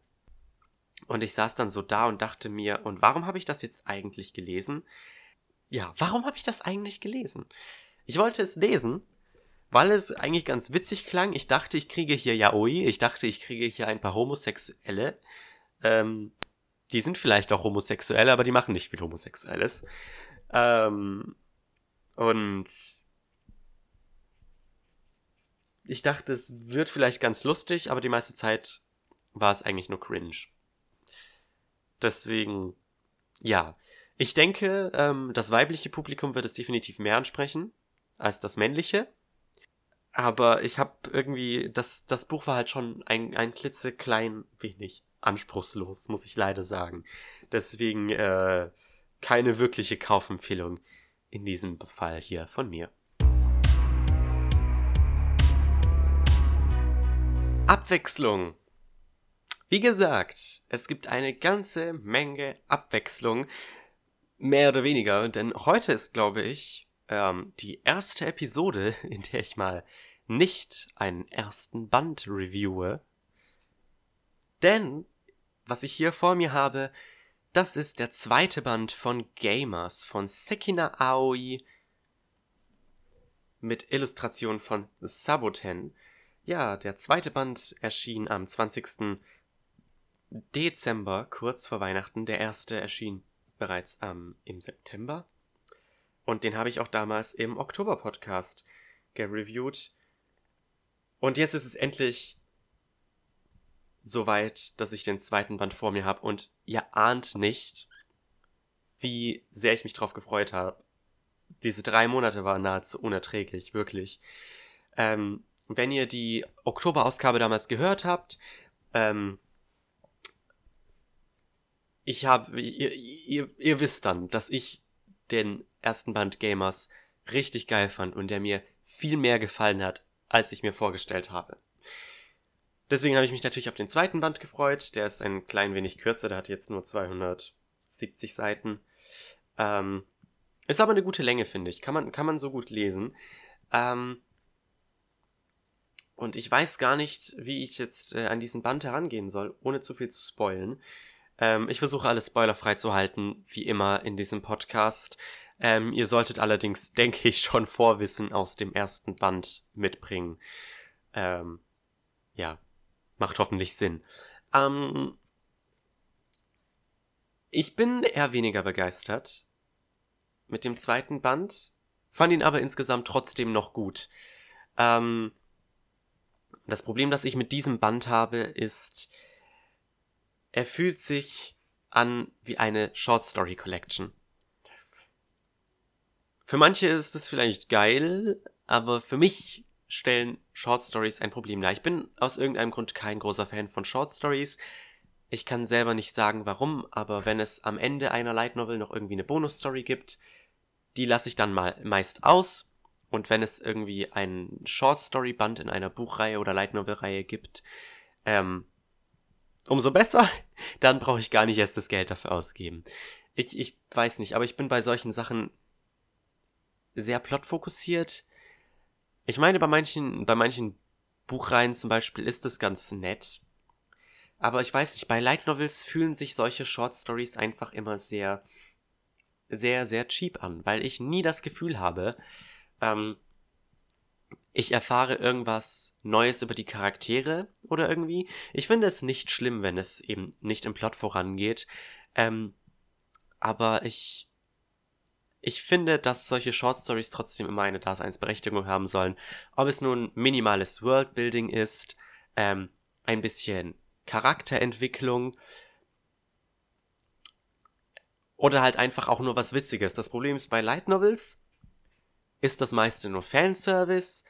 Und ich saß dann so da und dachte mir, und warum habe ich das jetzt eigentlich gelesen? Ja, warum habe ich das eigentlich gelesen? Ich wollte es lesen, weil es eigentlich ganz witzig klang. Ich dachte, ich kriege hier Yaoi, ich dachte, ich kriege hier ein paar Homosexuelle. Ähm, die sind vielleicht auch homosexuell, aber die machen nicht viel Homosexuelles. Ähm, und ich dachte, es wird vielleicht ganz lustig, aber die meiste Zeit war es eigentlich nur cringe. Deswegen, ja. Ich denke, ähm, das weibliche Publikum wird es definitiv mehr ansprechen als das männliche. Aber ich habe irgendwie, das, das Buch war halt schon ein, ein klitzeklein wenig anspruchslos, muss ich leider sagen. Deswegen äh, keine wirkliche Kaufempfehlung in diesem Fall hier von mir. Abwechslung. Wie gesagt, es gibt eine ganze Menge Abwechslung, mehr oder weniger, denn heute ist, glaube ich, ähm, die erste Episode, in der ich mal nicht einen ersten Band reviewe. Denn, was ich hier vor mir habe, das ist der zweite Band von Gamers von Sekina Aoi mit Illustration von Saboten. Ja, der zweite Band erschien am 20. Dezember, kurz vor Weihnachten. Der erste erschien bereits ähm, im September. Und den habe ich auch damals im Oktober-Podcast gereviewt. Und jetzt ist es endlich soweit, dass ich den zweiten Band vor mir habe. Und ihr ahnt nicht, wie sehr ich mich drauf gefreut habe. Diese drei Monate waren nahezu unerträglich, wirklich. Ähm, wenn ihr die Oktoberausgabe damals gehört habt, ähm, ich habe, ihr, ihr, ihr wisst dann, dass ich den ersten Band Gamers richtig geil fand und der mir viel mehr gefallen hat, als ich mir vorgestellt habe. Deswegen habe ich mich natürlich auf den zweiten Band gefreut. Der ist ein klein wenig kürzer, der hat jetzt nur 270 Seiten. Ähm, ist aber eine gute Länge, finde ich. Kann man, kann man so gut lesen. Ähm, und ich weiß gar nicht, wie ich jetzt äh, an diesen Band herangehen soll, ohne zu viel zu spoilen. Ähm, ich versuche alles spoilerfrei zu halten, wie immer in diesem Podcast. Ähm, ihr solltet allerdings, denke ich, schon Vorwissen aus dem ersten Band mitbringen. Ähm, ja, macht hoffentlich Sinn. Ähm, ich bin eher weniger begeistert mit dem zweiten Band, fand ihn aber insgesamt trotzdem noch gut. Ähm, das Problem, das ich mit diesem Band habe, ist, er fühlt sich an wie eine Short Story Collection. Für manche ist es vielleicht geil, aber für mich stellen Short Stories ein Problem dar. Ich bin aus irgendeinem Grund kein großer Fan von Short Stories. Ich kann selber nicht sagen warum, aber wenn es am Ende einer Light Novel noch irgendwie eine Bonus Story gibt, die lasse ich dann mal meist aus. Und wenn es irgendwie einen Short Story Band in einer Buchreihe oder Light Novel Reihe gibt, ähm, umso besser. Dann brauche ich gar nicht erst das Geld dafür ausgeben. Ich, ich weiß nicht, aber ich bin bei solchen Sachen sehr plotfokussiert. Ich meine, bei manchen, bei manchen Buchreihen zum Beispiel ist das ganz nett. Aber ich weiß nicht, bei Light Novels fühlen sich solche Short Stories einfach immer sehr, sehr, sehr cheap an, weil ich nie das Gefühl habe, ähm, ich erfahre irgendwas Neues über die Charaktere oder irgendwie. Ich finde es nicht schlimm, wenn es eben nicht im Plot vorangeht. Ähm, aber ich, ich finde, dass solche Short Stories trotzdem immer eine Daseinsberechtigung haben sollen. Ob es nun minimales Worldbuilding ist, ähm, ein bisschen Charakterentwicklung oder halt einfach auch nur was Witziges. Das Problem ist bei Light Novels ist das meiste nur Fanservice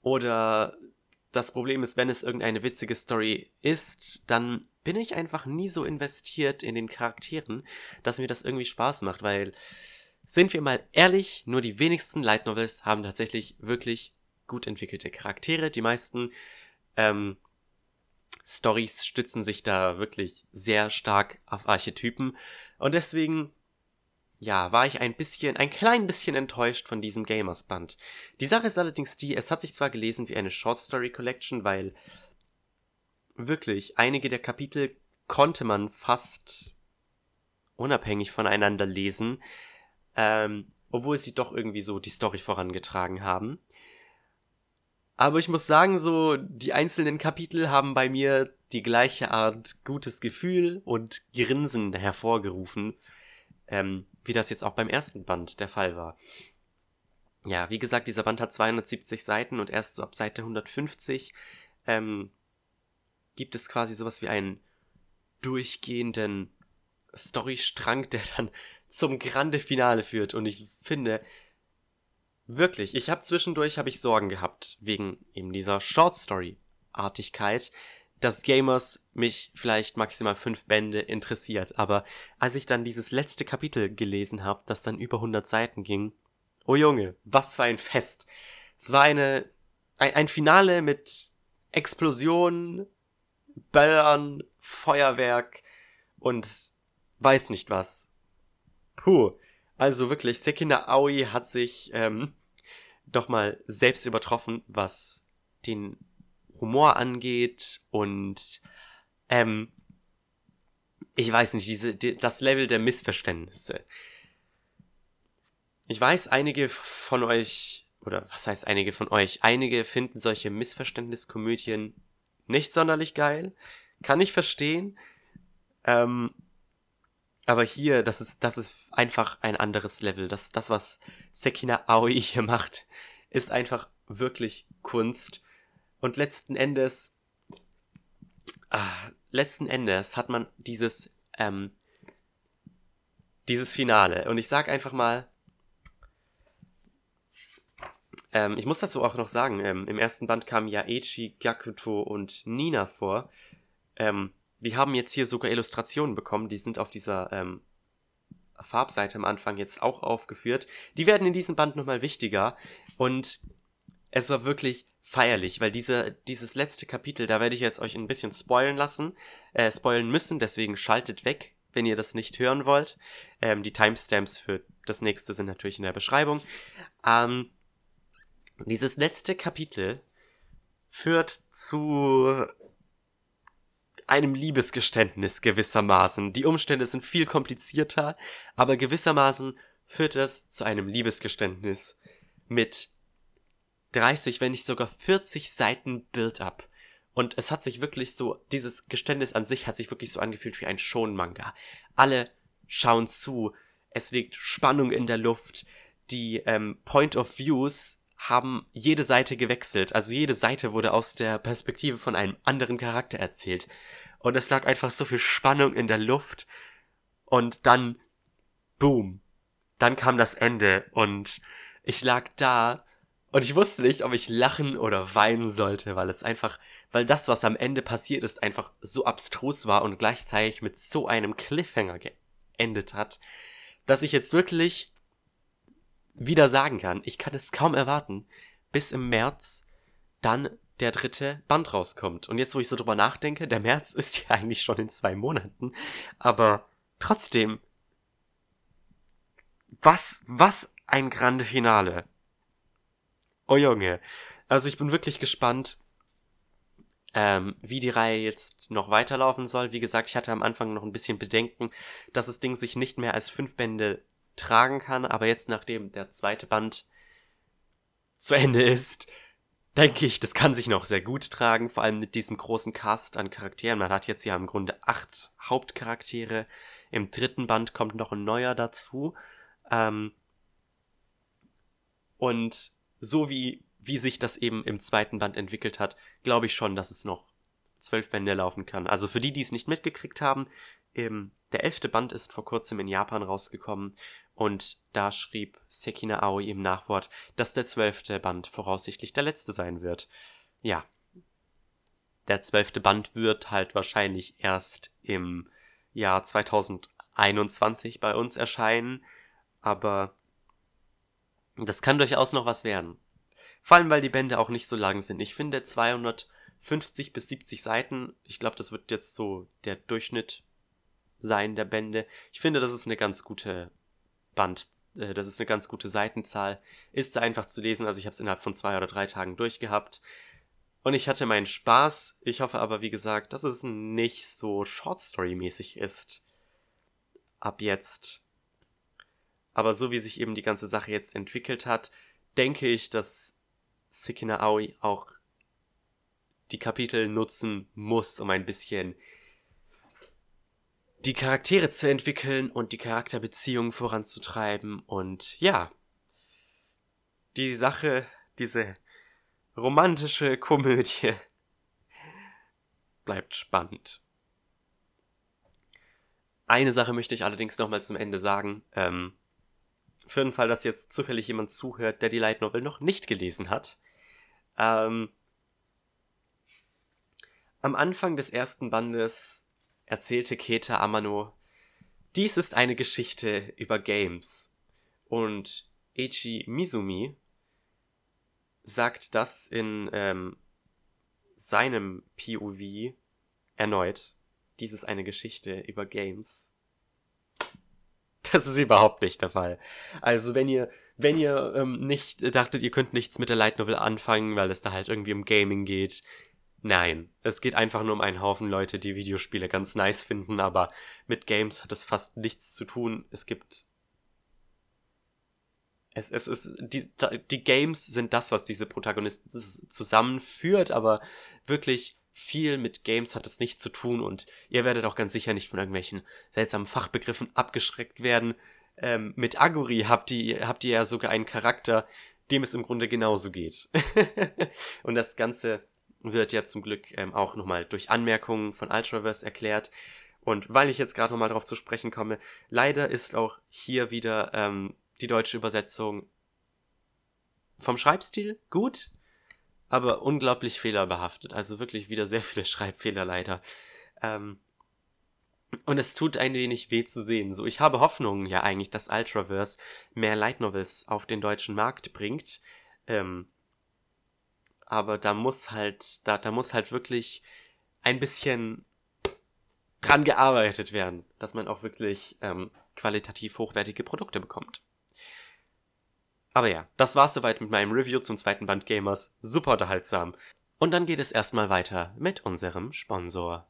oder das Problem ist, wenn es irgendeine witzige Story ist, dann bin ich einfach nie so investiert in den Charakteren, dass mir das irgendwie Spaß macht, weil sind wir mal ehrlich, nur die wenigsten Light Novels haben tatsächlich wirklich gut entwickelte Charaktere. Die meisten ähm, Stories stützen sich da wirklich sehr stark auf Archetypen und deswegen ja, war ich ein bisschen, ein klein bisschen enttäuscht von diesem Gamers-Band. Die Sache ist allerdings die, es hat sich zwar gelesen wie eine Short Story Collection, weil wirklich einige der Kapitel konnte man fast unabhängig voneinander lesen, ähm, obwohl sie doch irgendwie so die Story vorangetragen haben. Aber ich muss sagen, so die einzelnen Kapitel haben bei mir die gleiche Art gutes Gefühl und Grinsen hervorgerufen ähm, wie das jetzt auch beim ersten Band der Fall war. Ja, wie gesagt, dieser Band hat 270 Seiten und erst so ab Seite 150 ähm, gibt es quasi sowas wie einen durchgehenden Storystrang, der dann zum Grande Finale führt. Und ich finde, wirklich, ich habe zwischendurch habe ich Sorgen gehabt wegen eben dieser Short Story Artigkeit, dass Gamers mich vielleicht maximal fünf Bände interessiert. Aber als ich dann dieses letzte Kapitel gelesen habe, das dann über 100 Seiten ging, oh Junge, was für ein Fest. Es war eine, ein, ein Finale mit Explosionen, Böllern, Feuerwerk und weiß nicht was. Puh. Also wirklich, Sekina Aoi hat sich ähm, doch mal selbst übertroffen, was den Humor angeht und ähm, ich weiß nicht, diese, die, das Level der Missverständnisse. Ich weiß, einige von euch, oder was heißt einige von euch, einige finden solche Missverständniskomödien nicht sonderlich geil. Kann ich verstehen. Ähm, aber hier, das ist, das ist einfach ein anderes Level. Das, das, was Sekina Aoi hier macht, ist einfach wirklich Kunst. Und letzten Endes, ah, letzten Endes hat man dieses, ähm, dieses Finale. Und ich sag einfach mal, ähm, ich muss dazu auch noch sagen, ähm, im ersten Band kamen ja Eichi, Gakuto und Nina vor. Ähm, wir haben jetzt hier sogar Illustrationen bekommen, die sind auf dieser ähm, Farbseite am Anfang jetzt auch aufgeführt. Die werden in diesem Band nochmal wichtiger. Und es war wirklich feierlich, weil diese, dieses letzte Kapitel, da werde ich jetzt euch ein bisschen spoilen lassen, äh, spoilen müssen, deswegen schaltet weg, wenn ihr das nicht hören wollt. Ähm, die Timestamps für das nächste sind natürlich in der Beschreibung. Ähm, dieses letzte Kapitel führt zu einem Liebesgeständnis gewissermaßen. Die Umstände sind viel komplizierter, aber gewissermaßen führt es zu einem Liebesgeständnis mit 30, wenn nicht sogar 40 Seiten Build-up. Und es hat sich wirklich so, dieses Geständnis an sich hat sich wirklich so angefühlt wie ein Schon-Manga. Alle schauen zu, es liegt Spannung in der Luft, die ähm, Point of Views haben jede Seite gewechselt. Also jede Seite wurde aus der Perspektive von einem anderen Charakter erzählt. Und es lag einfach so viel Spannung in der Luft. Und dann, boom. Dann kam das Ende und ich lag da und ich wusste nicht, ob ich lachen oder weinen sollte, weil es einfach, weil das, was am Ende passiert ist, einfach so abstrus war und gleichzeitig mit so einem Cliffhanger geendet hat, dass ich jetzt wirklich wieder sagen kann, ich kann es kaum erwarten, bis im März dann der dritte Band rauskommt. Und jetzt, wo ich so drüber nachdenke, der März ist ja eigentlich schon in zwei Monaten, aber trotzdem, was, was ein grande Finale. Oh Junge. Also ich bin wirklich gespannt, ähm, wie die Reihe jetzt noch weiterlaufen soll. Wie gesagt, ich hatte am Anfang noch ein bisschen Bedenken, dass das Ding sich nicht mehr als fünf Bände tragen kann, aber jetzt nachdem der zweite Band zu Ende ist, denke ich, das kann sich noch sehr gut tragen, vor allem mit diesem großen Cast an Charakteren. Man hat jetzt ja im Grunde acht Hauptcharaktere. Im dritten Band kommt noch ein neuer dazu. Ähm, und so wie, wie sich das eben im zweiten Band entwickelt hat, glaube ich schon, dass es noch zwölf Bände laufen kann. Also für die, die es nicht mitgekriegt haben, ähm, der elfte Band ist vor kurzem in Japan rausgekommen und da schrieb Sekina Aoi im Nachwort, dass der zwölfte Band voraussichtlich der letzte sein wird. Ja. Der zwölfte Band wird halt wahrscheinlich erst im Jahr 2021 bei uns erscheinen, aber das kann durchaus noch was werden. Vor allem, weil die Bände auch nicht so lang sind. Ich finde 250 bis 70 Seiten, ich glaube, das wird jetzt so der Durchschnitt sein der Bände. Ich finde, das ist eine ganz gute Band, äh, das ist eine ganz gute Seitenzahl. Ist sehr einfach zu lesen, also ich habe es innerhalb von zwei oder drei Tagen durchgehabt. Und ich hatte meinen Spaß. Ich hoffe aber, wie gesagt, dass es nicht so Shortstory-mäßig ist. Ab jetzt. Aber so wie sich eben die ganze Sache jetzt entwickelt hat, denke ich, dass Sekina Aoi auch die Kapitel nutzen muss, um ein bisschen die Charaktere zu entwickeln und die Charakterbeziehungen voranzutreiben und ja, die Sache, diese romantische Komödie bleibt spannend. Eine Sache möchte ich allerdings nochmal zum Ende sagen. Ähm, für den Fall, dass jetzt zufällig jemand zuhört, der die Light Novel noch nicht gelesen hat. Ähm, am Anfang des ersten Bandes erzählte Keta Amano, dies ist eine Geschichte über Games. Und Eiichi Mizumi sagt das in ähm, seinem POV erneut. Dies ist eine Geschichte über Games. Das ist überhaupt nicht der Fall. Also wenn ihr, wenn ihr ähm, nicht dachtet, ihr könnt nichts mit der Light Novel anfangen, weil es da halt irgendwie um Gaming geht, Nein, es geht einfach nur um einen Haufen Leute, die Videospiele ganz nice finden, aber mit Games hat es fast nichts zu tun. Es gibt. Es, es ist. Die, die Games sind das, was diese Protagonisten zusammenführt, aber wirklich viel mit Games hat es nichts zu tun und ihr werdet auch ganz sicher nicht von irgendwelchen seltsamen Fachbegriffen abgeschreckt werden. Ähm, mit Aguri habt ihr, habt ihr ja sogar einen Charakter, dem es im Grunde genauso geht. und das Ganze wird ja zum Glück ähm, auch nochmal durch Anmerkungen von Ultraverse erklärt. Und weil ich jetzt gerade nochmal darauf zu sprechen komme, leider ist auch hier wieder ähm, die deutsche Übersetzung vom Schreibstil gut, aber unglaublich fehlerbehaftet. Also wirklich wieder sehr viele Schreibfehler leider. Ähm, und es tut ein wenig weh zu sehen. So, ich habe Hoffnung ja eigentlich, dass Ultraverse mehr Light Novels auf den deutschen Markt bringt. Ähm, aber da muss halt, da, da muss halt wirklich ein bisschen dran gearbeitet werden, dass man auch wirklich ähm, qualitativ hochwertige Produkte bekommt. Aber ja, das war's soweit mit meinem Review zum zweiten Band Gamers. Super unterhaltsam. Und dann geht es erstmal weiter mit unserem Sponsor.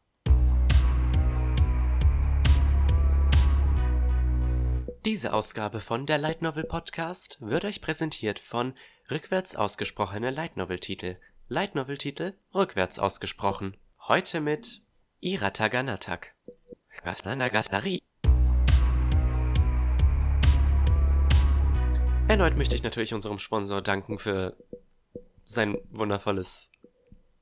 Diese Ausgabe von der Light Novel Podcast wird euch präsentiert von Rückwärts ausgesprochene Light Novel Titel. Light Novel Titel rückwärts ausgesprochen. Heute mit Irataganatak. Gatanagatari. Erneut möchte ich natürlich unserem Sponsor danken für sein wundervolles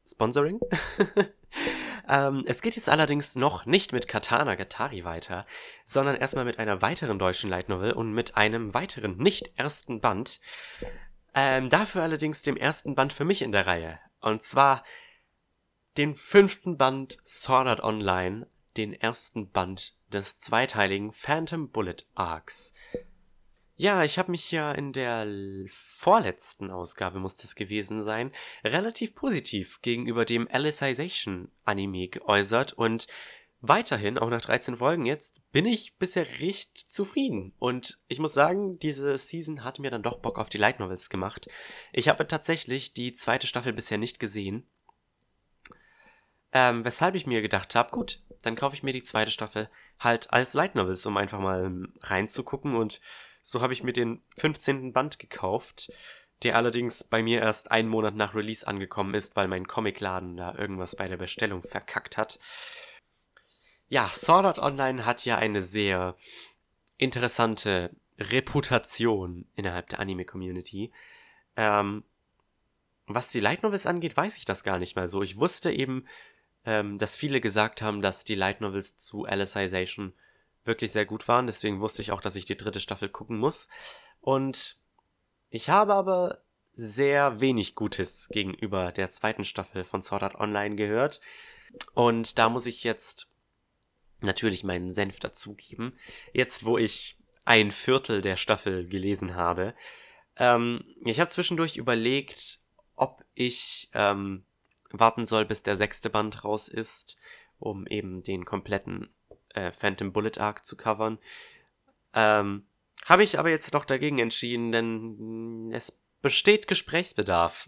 Sponsoring. ähm, es geht jetzt allerdings noch nicht mit Katana Gatari weiter, sondern erstmal mit einer weiteren deutschen Light Novel und mit einem weiteren nicht ersten Band. Ähm, dafür allerdings dem ersten Band für mich in der Reihe. Und zwar den fünften Band Sword Art Online, den ersten Band des zweiteiligen Phantom Bullet Arcs. Ja, ich habe mich ja in der vorletzten Ausgabe, muss das gewesen sein, relativ positiv gegenüber dem Alicization Anime geäußert und weiterhin, auch nach 13 Folgen jetzt, bin ich bisher recht zufrieden. Und ich muss sagen, diese Season hat mir dann doch Bock auf die Light Novels gemacht. Ich habe tatsächlich die zweite Staffel bisher nicht gesehen. Ähm, weshalb ich mir gedacht habe, gut, dann kaufe ich mir die zweite Staffel halt als Light Novels, um einfach mal reinzugucken. Und so habe ich mir den 15. Band gekauft, der allerdings bei mir erst einen Monat nach Release angekommen ist, weil mein Comicladen da irgendwas bei der Bestellung verkackt hat. Ja, Sword Art Online hat ja eine sehr interessante Reputation innerhalb der Anime-Community. Ähm, was die Light Novels angeht, weiß ich das gar nicht mal so. Ich wusste eben, ähm, dass viele gesagt haben, dass die Light Novels zu Alicization wirklich sehr gut waren. Deswegen wusste ich auch, dass ich die dritte Staffel gucken muss. Und ich habe aber sehr wenig Gutes gegenüber der zweiten Staffel von Sword Art Online gehört. Und da muss ich jetzt natürlich meinen Senf dazugeben. Jetzt, wo ich ein Viertel der Staffel gelesen habe. Ähm, ich habe zwischendurch überlegt, ob ich ähm, warten soll, bis der sechste Band raus ist, um eben den kompletten äh, Phantom Bullet Arc zu covern. Ähm, habe ich aber jetzt doch dagegen entschieden, denn es besteht Gesprächsbedarf.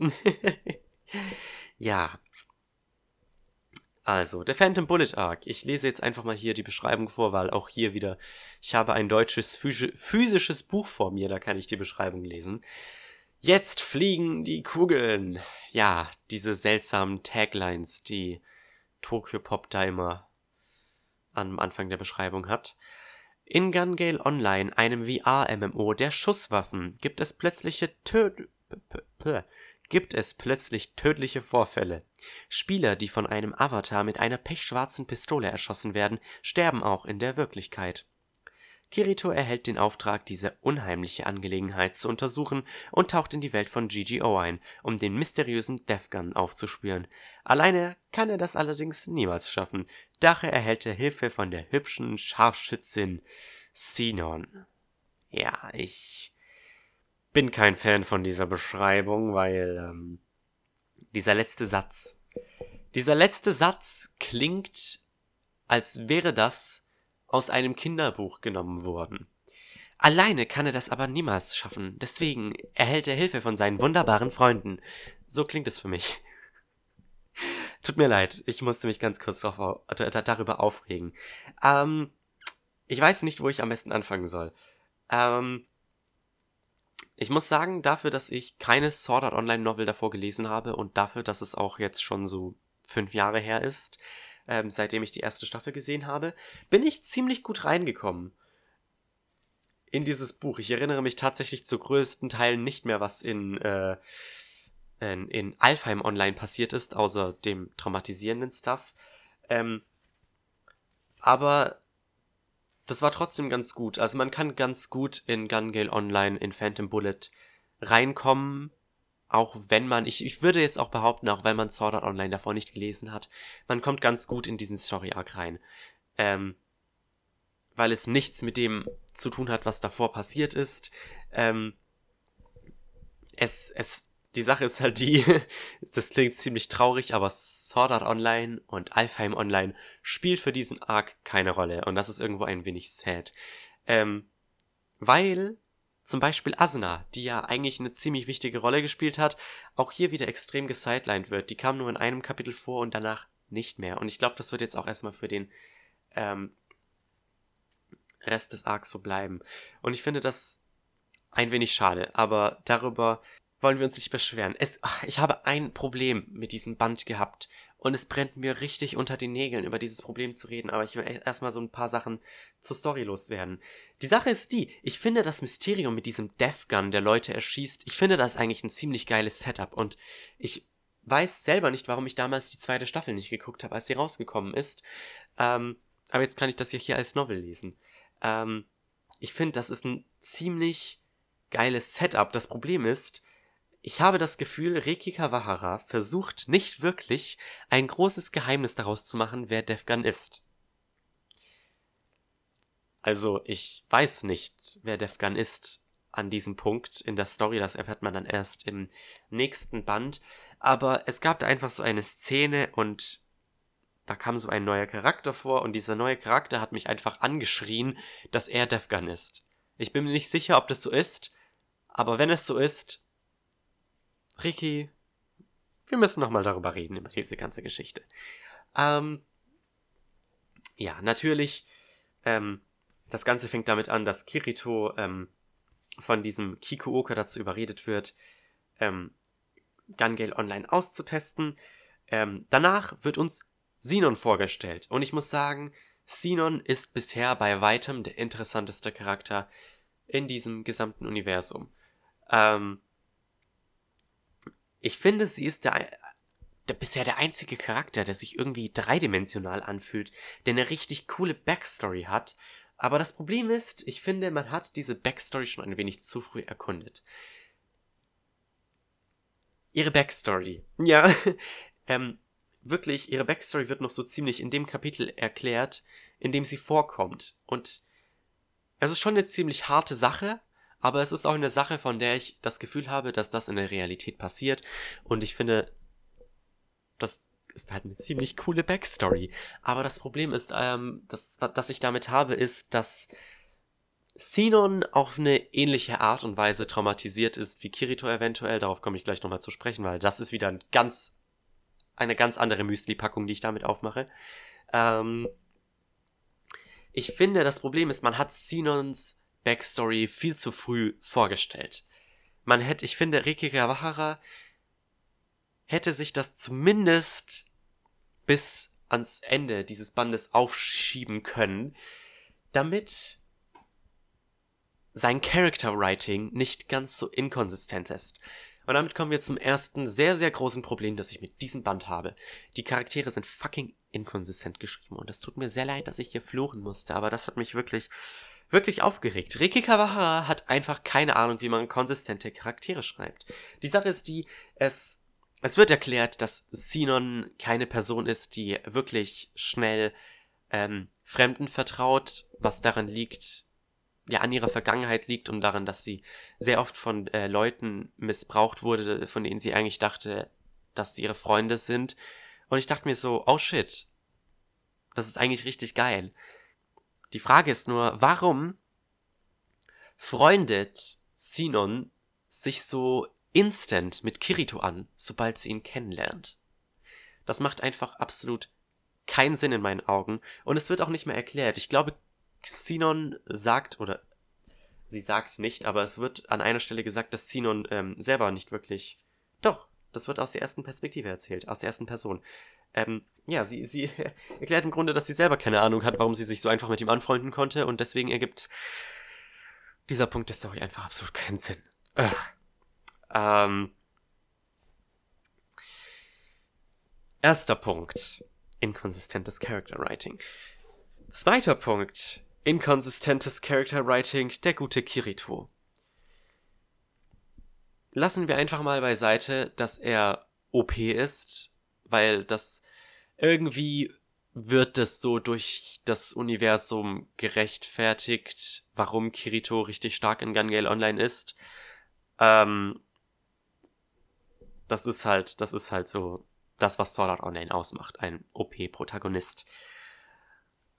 ja. Also, der Phantom Bullet Arc. Ich lese jetzt einfach mal hier die Beschreibung vor, weil auch hier wieder, ich habe ein deutsches physisches Buch vor mir, da kann ich die Beschreibung lesen. Jetzt fliegen die Kugeln. Ja, diese seltsamen Taglines, die Tokyo Pop da immer am Anfang der Beschreibung hat. In Gun Gale Online, einem VR-MMO der Schusswaffen, gibt es plötzliche Töd gibt es plötzlich tödliche Vorfälle. Spieler, die von einem Avatar mit einer pechschwarzen Pistole erschossen werden, sterben auch in der Wirklichkeit. Kirito erhält den Auftrag, diese unheimliche Angelegenheit zu untersuchen und taucht in die Welt von GGO ein, um den mysteriösen Deathgun aufzuspüren. Alleine kann er das allerdings niemals schaffen. Daher erhält er Hilfe von der hübschen Scharfschützin Sinon. Ja, ich bin kein Fan von dieser Beschreibung, weil ähm, dieser letzte Satz. Dieser letzte Satz klingt, als wäre das aus einem Kinderbuch genommen worden. Alleine kann er das aber niemals schaffen, deswegen erhält er Hilfe von seinen wunderbaren Freunden. So klingt es für mich. Tut mir leid, ich musste mich ganz kurz drauf, darüber aufregen. Ähm, ich weiß nicht, wo ich am besten anfangen soll. Ähm, ich muss sagen, dafür, dass ich keine Sword Art Online Novel davor gelesen habe und dafür, dass es auch jetzt schon so fünf Jahre her ist, ähm, seitdem ich die erste Staffel gesehen habe, bin ich ziemlich gut reingekommen in dieses Buch. Ich erinnere mich tatsächlich zu größten Teilen nicht mehr, was in, äh, in, in Alfheim Online passiert ist, außer dem traumatisierenden Stuff. Ähm, aber das war trotzdem ganz gut. Also man kann ganz gut in Gun Gale Online, in Phantom Bullet reinkommen auch wenn man, ich, ich würde jetzt auch behaupten, auch wenn man Sword Art Online davor nicht gelesen hat, man kommt ganz gut in diesen Story Arc rein. Ähm, weil es nichts mit dem zu tun hat, was davor passiert ist. Ähm, es, es, die Sache ist halt die, das klingt ziemlich traurig, aber Sword Art Online und Alfheim Online spielt für diesen Arc keine Rolle und das ist irgendwo ein wenig sad. Ähm, weil zum Beispiel Asuna, die ja eigentlich eine ziemlich wichtige Rolle gespielt hat, auch hier wieder extrem gesidelined wird. Die kam nur in einem Kapitel vor und danach nicht mehr. Und ich glaube, das wird jetzt auch erstmal für den ähm, Rest des Arcs so bleiben. Und ich finde das ein wenig schade, aber darüber wollen wir uns nicht beschweren. Es, ach, ich habe ein Problem mit diesem Band gehabt und es brennt mir richtig unter den Nägeln, über dieses Problem zu reden, aber ich will erstmal so ein paar Sachen zur Story loswerden. Die Sache ist die, ich finde das Mysterium mit diesem Death Gun, der Leute erschießt, ich finde das eigentlich ein ziemlich geiles Setup und ich weiß selber nicht, warum ich damals die zweite Staffel nicht geguckt habe, als sie rausgekommen ist. Ähm, aber jetzt kann ich das ja hier als Novel lesen. Ähm, ich finde, das ist ein ziemlich geiles Setup. Das Problem ist, ich habe das Gefühl, Reki Kawahara versucht nicht wirklich ein großes Geheimnis daraus zu machen, wer Defgan ist. Also, ich weiß nicht, wer Defgan ist an diesem Punkt in der Story, das erfährt man dann erst im nächsten Band, aber es gab da einfach so eine Szene und da kam so ein neuer Charakter vor und dieser neue Charakter hat mich einfach angeschrien, dass er Defgan ist. Ich bin mir nicht sicher, ob das so ist, aber wenn es so ist, Ricky, wir müssen nochmal darüber reden, über diese ganze Geschichte. Ähm, ja, natürlich, ähm, das Ganze fängt damit an, dass Kirito ähm, von diesem Kikuoka dazu überredet wird, ähm, Gun Gale Online auszutesten. Ähm, danach wird uns Sinon vorgestellt. Und ich muss sagen, Sinon ist bisher bei weitem der interessanteste Charakter in diesem gesamten Universum. Ähm, ich finde, sie ist der, der, bisher der einzige Charakter, der sich irgendwie dreidimensional anfühlt, der eine richtig coole Backstory hat. Aber das Problem ist, ich finde, man hat diese Backstory schon ein wenig zu früh erkundet. Ihre Backstory. Ja, ähm, wirklich, ihre Backstory wird noch so ziemlich in dem Kapitel erklärt, in dem sie vorkommt. Und es ist schon eine ziemlich harte Sache, aber es ist auch eine Sache, von der ich das Gefühl habe, dass das in der Realität passiert. Und ich finde, das ist halt eine ziemlich coole Backstory. Aber das Problem ist, ähm, das, was ich damit habe, ist, dass Sinon auf eine ähnliche Art und Weise traumatisiert ist wie Kirito eventuell. Darauf komme ich gleich nochmal zu sprechen, weil das ist wieder ein ganz eine ganz andere Müsli-Packung, die ich damit aufmache. Ähm, ich finde, das Problem ist, man hat Sinons Backstory viel zu früh vorgestellt. Man hätte, ich finde, Riki Kawahara hätte sich das zumindest bis ans Ende dieses Bandes aufschieben können, damit sein Character Writing nicht ganz so inkonsistent ist. Und damit kommen wir zum ersten sehr, sehr großen Problem, das ich mit diesem Band habe. Die Charaktere sind fucking inkonsistent geschrieben und es tut mir sehr leid, dass ich hier fluchen musste, aber das hat mich wirklich, wirklich aufgeregt. Riki Kawahara hat einfach keine Ahnung, wie man konsistente Charaktere schreibt. Die Sache ist die, es, es wird erklärt, dass Sinon keine Person ist, die wirklich schnell ähm, Fremden vertraut, was daran liegt, ja an ihrer Vergangenheit liegt und daran, dass sie sehr oft von äh, Leuten missbraucht wurde, von denen sie eigentlich dachte, dass sie ihre Freunde sind. Und ich dachte mir so, oh shit, das ist eigentlich richtig geil. Die Frage ist nur, warum freundet Sinon sich so instant mit Kirito an, sobald sie ihn kennenlernt? Das macht einfach absolut keinen Sinn in meinen Augen und es wird auch nicht mehr erklärt. Ich glaube, Xenon sagt, oder sie sagt nicht, aber es wird an einer Stelle gesagt, dass Xenon ähm, selber nicht wirklich. Doch, das wird aus der ersten Perspektive erzählt, aus der ersten Person. Ähm, ja, sie, sie erklärt im Grunde, dass sie selber keine Ahnung hat, warum sie sich so einfach mit ihm anfreunden konnte und deswegen ergibt dieser Punkt der Story einfach absolut keinen Sinn. Ähm, erster Punkt. Inkonsistentes Character Writing. Zweiter Punkt inkonsistentes Character Writing der gute Kirito. Lassen wir einfach mal beiseite, dass er OP ist, weil das irgendwie wird es so durch das Universum gerechtfertigt, warum Kirito richtig stark in Gun Gale Online ist. Ähm, das ist halt, das ist halt so das, was Sword Art Online ausmacht, ein OP-Protagonist.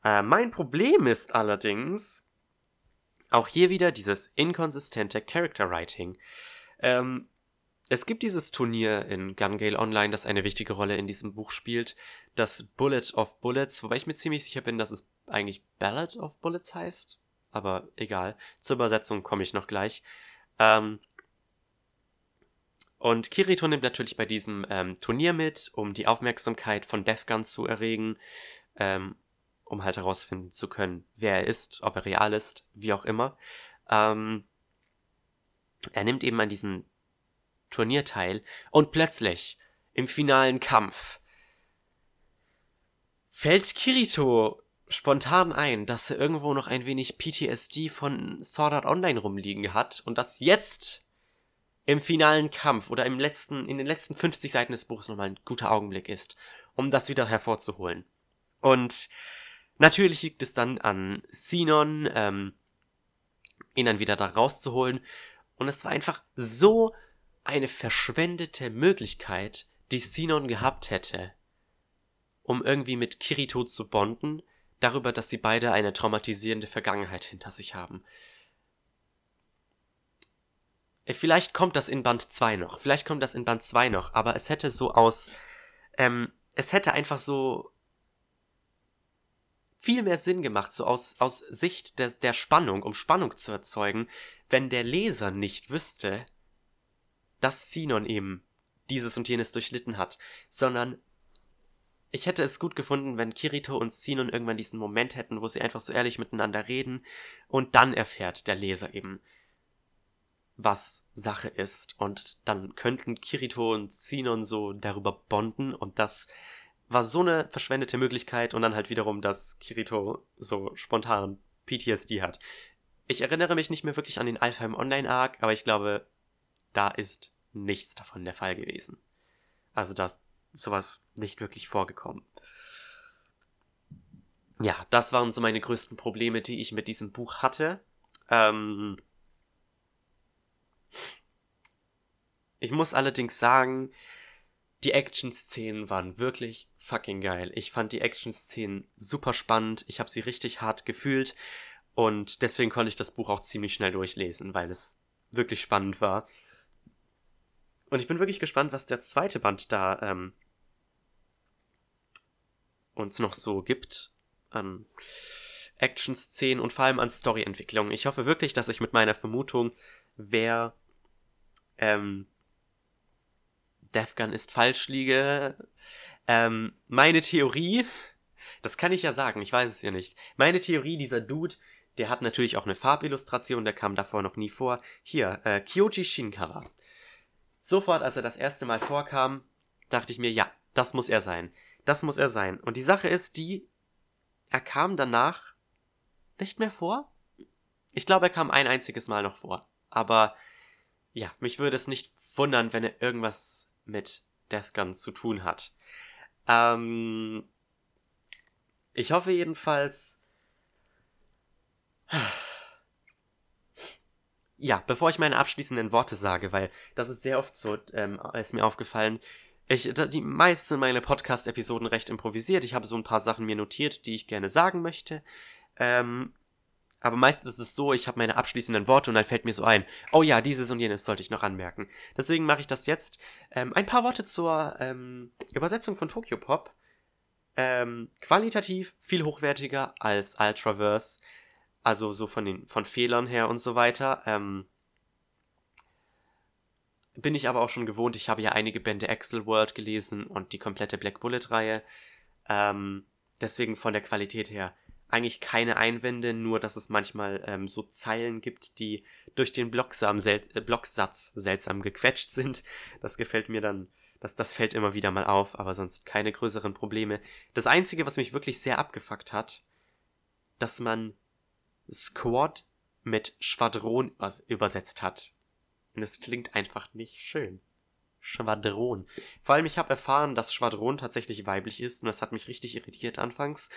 Äh, mein Problem ist allerdings auch hier wieder dieses inkonsistente Character Writing. Ähm, es gibt dieses Turnier in Gun Gale Online, das eine wichtige Rolle in diesem Buch spielt, das Bullet of Bullets, wobei ich mir ziemlich sicher bin, dass es eigentlich Ballad of Bullets heißt. Aber egal, zur Übersetzung komme ich noch gleich. Ähm, und Kirito nimmt natürlich bei diesem ähm, Turnier mit, um die Aufmerksamkeit von Death Guns zu erregen. Ähm, um halt herausfinden zu können, wer er ist, ob er real ist, wie auch immer. Ähm, er nimmt eben an diesem Turnier teil und plötzlich im finalen Kampf fällt Kirito spontan ein, dass er irgendwo noch ein wenig PTSD von Sword Art Online rumliegen hat und dass jetzt im finalen Kampf oder im letzten, in den letzten 50 Seiten des Buches nochmal ein guter Augenblick ist, um das wieder hervorzuholen. Und Natürlich liegt es dann an Sinon, ähm, ihn dann wieder da rauszuholen. Und es war einfach so eine verschwendete Möglichkeit, die Sinon gehabt hätte, um irgendwie mit Kirito zu bonden, darüber, dass sie beide eine traumatisierende Vergangenheit hinter sich haben. Äh, vielleicht kommt das in Band 2 noch, vielleicht kommt das in Band 2 noch, aber es hätte so aus, ähm, es hätte einfach so viel mehr Sinn gemacht, so aus, aus Sicht der, der Spannung, um Spannung zu erzeugen, wenn der Leser nicht wüsste, dass Sinon eben dieses und jenes durchlitten hat, sondern ich hätte es gut gefunden, wenn Kirito und Sinon irgendwann diesen Moment hätten, wo sie einfach so ehrlich miteinander reden und dann erfährt der Leser eben, was Sache ist und dann könnten Kirito und Sinon so darüber bonden und das war so eine verschwendete Möglichkeit und dann halt wiederum, dass Kirito so spontan PTSD hat. Ich erinnere mich nicht mehr wirklich an den Alpheim Online Arc, aber ich glaube, da ist nichts davon der Fall gewesen. Also da ist sowas nicht wirklich vorgekommen. Ja, das waren so meine größten Probleme, die ich mit diesem Buch hatte. Ähm ich muss allerdings sagen, die Action-Szenen waren wirklich fucking geil. Ich fand die Action-Szenen super spannend. Ich habe sie richtig hart gefühlt. Und deswegen konnte ich das Buch auch ziemlich schnell durchlesen, weil es wirklich spannend war. Und ich bin wirklich gespannt, was der zweite Band da ähm, uns noch so gibt an Action-Szenen und vor allem an Story-Entwicklung. Ich hoffe wirklich, dass ich mit meiner Vermutung, wer ähm, Defgun ist falsch liege. Ähm, meine Theorie, das kann ich ja sagen, ich weiß es ja nicht. Meine Theorie, dieser Dude, der hat natürlich auch eine Farbillustration, der kam davor noch nie vor. Hier, äh, Kyoji Shinkara. Sofort, als er das erste Mal vorkam, dachte ich mir, ja, das muss er sein. Das muss er sein. Und die Sache ist die, er kam danach nicht mehr vor. Ich glaube, er kam ein einziges Mal noch vor. Aber ja, mich würde es nicht wundern, wenn er irgendwas mit Death Gun zu tun hat. Ähm, ich hoffe jedenfalls. Ja, bevor ich meine abschließenden Worte sage, weil das ist sehr oft so, ähm, ist mir aufgefallen. Ich, die meisten meiner Podcast-Episoden recht improvisiert. Ich habe so ein paar Sachen mir notiert, die ich gerne sagen möchte. Ähm, aber meistens ist es so, ich habe meine abschließenden Worte und dann fällt mir so ein, oh ja, dieses und jenes sollte ich noch anmerken. Deswegen mache ich das jetzt. Ähm, ein paar Worte zur ähm, Übersetzung von Tokyo Pop. Ähm, qualitativ viel hochwertiger als Ultraverse. Also so von den von Fehlern her und so weiter. Ähm, bin ich aber auch schon gewohnt. Ich habe ja einige Bände Excel World gelesen und die komplette Black Bullet Reihe. Ähm, deswegen von der Qualität her eigentlich keine Einwände, nur dass es manchmal ähm, so Zeilen gibt, die durch den Blocksam sel äh, Blocksatz seltsam gequetscht sind. Das gefällt mir dann, das, das fällt immer wieder mal auf, aber sonst keine größeren Probleme. Das Einzige, was mich wirklich sehr abgefuckt hat, dass man Squad mit Schwadron übersetzt hat. Und es klingt einfach nicht schön. Schwadron. Vor allem, ich habe erfahren, dass Schwadron tatsächlich weiblich ist und das hat mich richtig irritiert anfangs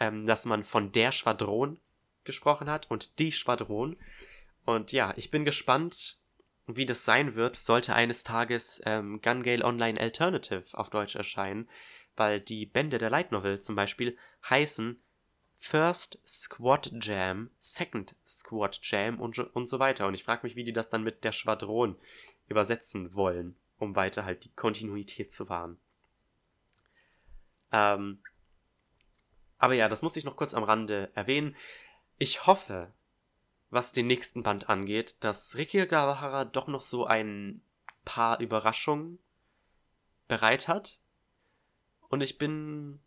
ähm, dass man von der Schwadron gesprochen hat und die Schwadron. Und ja, ich bin gespannt, wie das sein wird, sollte eines Tages ähm, Gun Gale Online Alternative auf Deutsch erscheinen, weil die Bände der Light Novel zum Beispiel heißen First Squad Jam, Second Squad Jam und, und so weiter. Und ich frage mich, wie die das dann mit der Schwadron übersetzen wollen, um weiter halt die Kontinuität zu wahren. Ähm, aber ja, das muss ich noch kurz am Rande erwähnen. Ich hoffe, was den nächsten Band angeht, dass Riki Gawahara doch noch so ein paar Überraschungen bereit hat. Und ich bin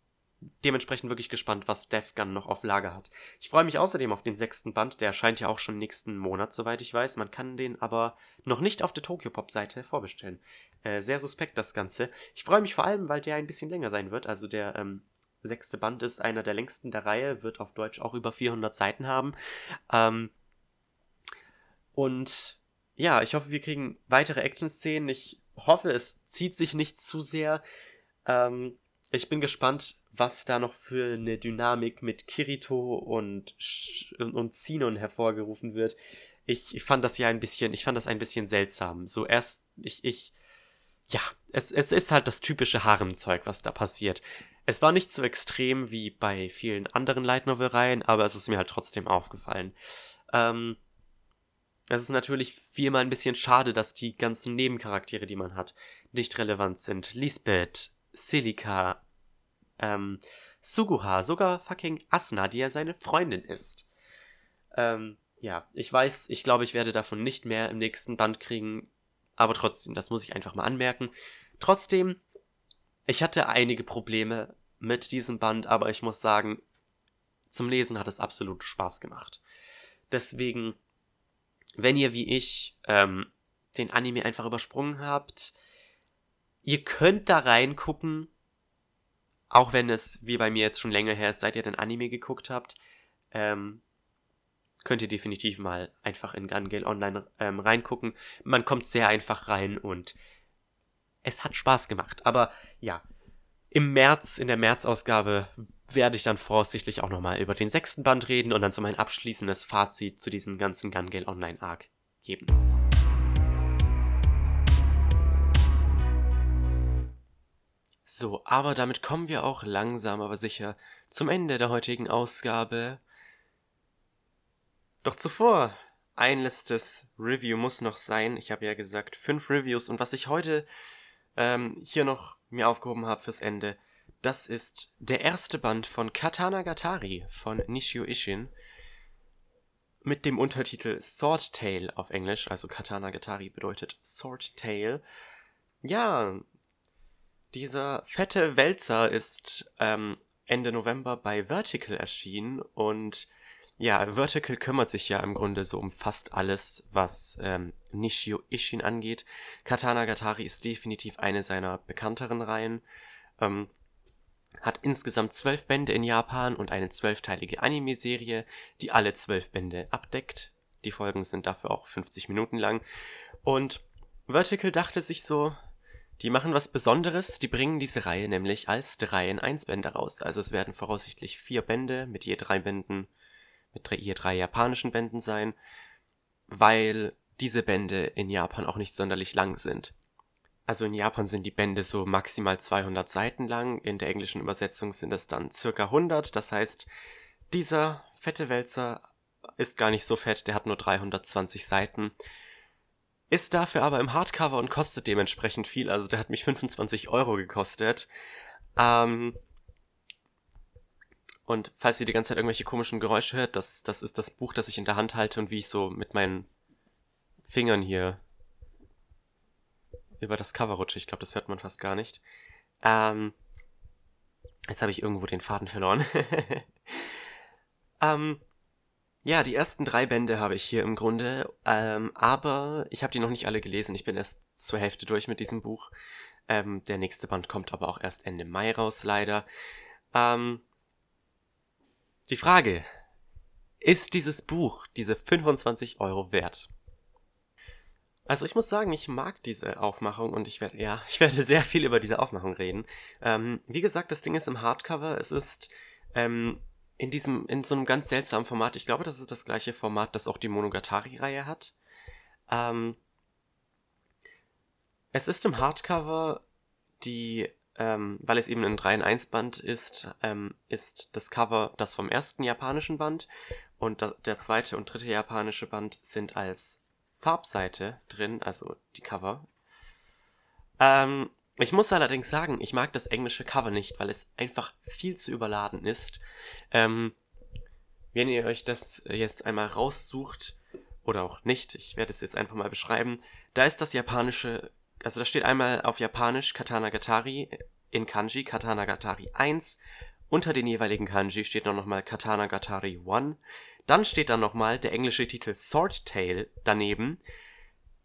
dementsprechend wirklich gespannt, was Defgun noch auf Lager hat. Ich freue mich außerdem auf den sechsten Band, der erscheint ja auch schon nächsten Monat, soweit ich weiß. Man kann den aber noch nicht auf der Tokyo Pop Seite vorbestellen. Äh, sehr suspekt das Ganze. Ich freue mich vor allem, weil der ein bisschen länger sein wird. Also der ähm, sechste Band ist einer der längsten der Reihe, wird auf Deutsch auch über 400 Seiten haben. Ähm, und ja, ich hoffe, wir kriegen weitere Action-Szenen. Ich hoffe, es zieht sich nicht zu sehr. Ähm, ich bin gespannt, was da noch für eine Dynamik mit Kirito und, und Sinon hervorgerufen wird. Ich, ich fand das ja ein bisschen, ich fand das ein bisschen seltsam. So erst, ich, ich, ja, es, es ist halt das typische Haremzeug, was da passiert. Es war nicht so extrem wie bei vielen anderen Light Novel Reihen, aber es ist mir halt trotzdem aufgefallen. Ähm, es ist natürlich viermal ein bisschen schade, dass die ganzen Nebencharaktere, die man hat, nicht relevant sind. Lisbeth, Silica, ähm, Suguha, sogar fucking Asna, die ja seine Freundin ist. Ähm, ja, ich weiß, ich glaube, ich werde davon nicht mehr im nächsten Band kriegen. Aber trotzdem, das muss ich einfach mal anmerken. Trotzdem, ich hatte einige Probleme mit diesem Band, aber ich muss sagen, zum Lesen hat es absolut Spaß gemacht. Deswegen, wenn ihr wie ich ähm, den Anime einfach übersprungen habt, ihr könnt da reingucken, auch wenn es wie bei mir jetzt schon länger her ist, seit ihr den Anime geguckt habt. Ähm, könnt ihr definitiv mal einfach in Gun Gale Online ähm, reingucken. Man kommt sehr einfach rein und es hat Spaß gemacht. Aber ja, im März, in der März-Ausgabe, werde ich dann voraussichtlich auch nochmal über den sechsten Band reden und dann so mein abschließendes Fazit zu diesem ganzen Gun Gale Online Arc geben. So, aber damit kommen wir auch langsam aber sicher zum Ende der heutigen Ausgabe. Doch zuvor, ein letztes Review muss noch sein. Ich habe ja gesagt, fünf Reviews und was ich heute ähm, hier noch mir aufgehoben habe fürs Ende, das ist der erste Band von Katana Gatari von Nishio Ishin mit dem Untertitel Sword Tale auf Englisch, also Katana Gatari bedeutet Sword Tale. Ja, dieser fette Wälzer ist ähm, Ende November bei Vertical erschienen und ja, Vertical kümmert sich ja im Grunde so um fast alles, was ähm, Nishio Ishin angeht. Katana Gatari ist definitiv eine seiner bekannteren Reihen. Ähm, hat insgesamt zwölf Bände in Japan und eine zwölfteilige Anime-Serie, die alle zwölf Bände abdeckt. Die Folgen sind dafür auch 50 Minuten lang. Und Vertical dachte sich so, die machen was Besonderes, die bringen diese Reihe nämlich als 3 in 1 Bände raus. Also es werden voraussichtlich vier Bände mit je drei Bänden mit je drei japanischen Bänden sein, weil diese Bände in Japan auch nicht sonderlich lang sind. Also in Japan sind die Bände so maximal 200 Seiten lang, in der englischen Übersetzung sind es dann circa 100, das heißt, dieser fette Wälzer ist gar nicht so fett, der hat nur 320 Seiten, ist dafür aber im Hardcover und kostet dementsprechend viel, also der hat mich 25 Euro gekostet. Ähm, und falls ihr die ganze Zeit irgendwelche komischen Geräusche hört, das, das ist das Buch, das ich in der Hand halte und wie ich so mit meinen Fingern hier über das Cover rutsche. Ich glaube, das hört man fast gar nicht. Ähm, jetzt habe ich irgendwo den Faden verloren. ähm, ja, die ersten drei Bände habe ich hier im Grunde, ähm, aber ich habe die noch nicht alle gelesen. Ich bin erst zur Hälfte durch mit diesem Buch. Ähm, der nächste Band kommt aber auch erst Ende Mai raus, leider. Ähm, die Frage, ist dieses Buch diese 25 Euro wert? Also ich muss sagen, ich mag diese Aufmachung und ich werde, ja, ich werde sehr viel über diese Aufmachung reden. Ähm, wie gesagt, das Ding ist im Hardcover, es ist ähm, in diesem, in so einem ganz seltsamen Format. Ich glaube, das ist das gleiche Format, das auch die Monogatari-Reihe hat. Ähm, es ist im Hardcover die ähm, weil es eben ein 3 in 1 Band ist, ähm, ist das Cover das vom ersten japanischen Band und da, der zweite und dritte japanische Band sind als Farbseite drin, also die Cover. Ähm, ich muss allerdings sagen, ich mag das englische Cover nicht, weil es einfach viel zu überladen ist. Ähm, wenn ihr euch das jetzt einmal raussucht, oder auch nicht, ich werde es jetzt einfach mal beschreiben, da ist das japanische also da steht einmal auf Japanisch Katana Gatari in Kanji Katana Gatari 1. Unter den jeweiligen Kanji steht dann nochmal Katana Gatari 1. Dann steht da nochmal der englische Titel Sword Tale daneben.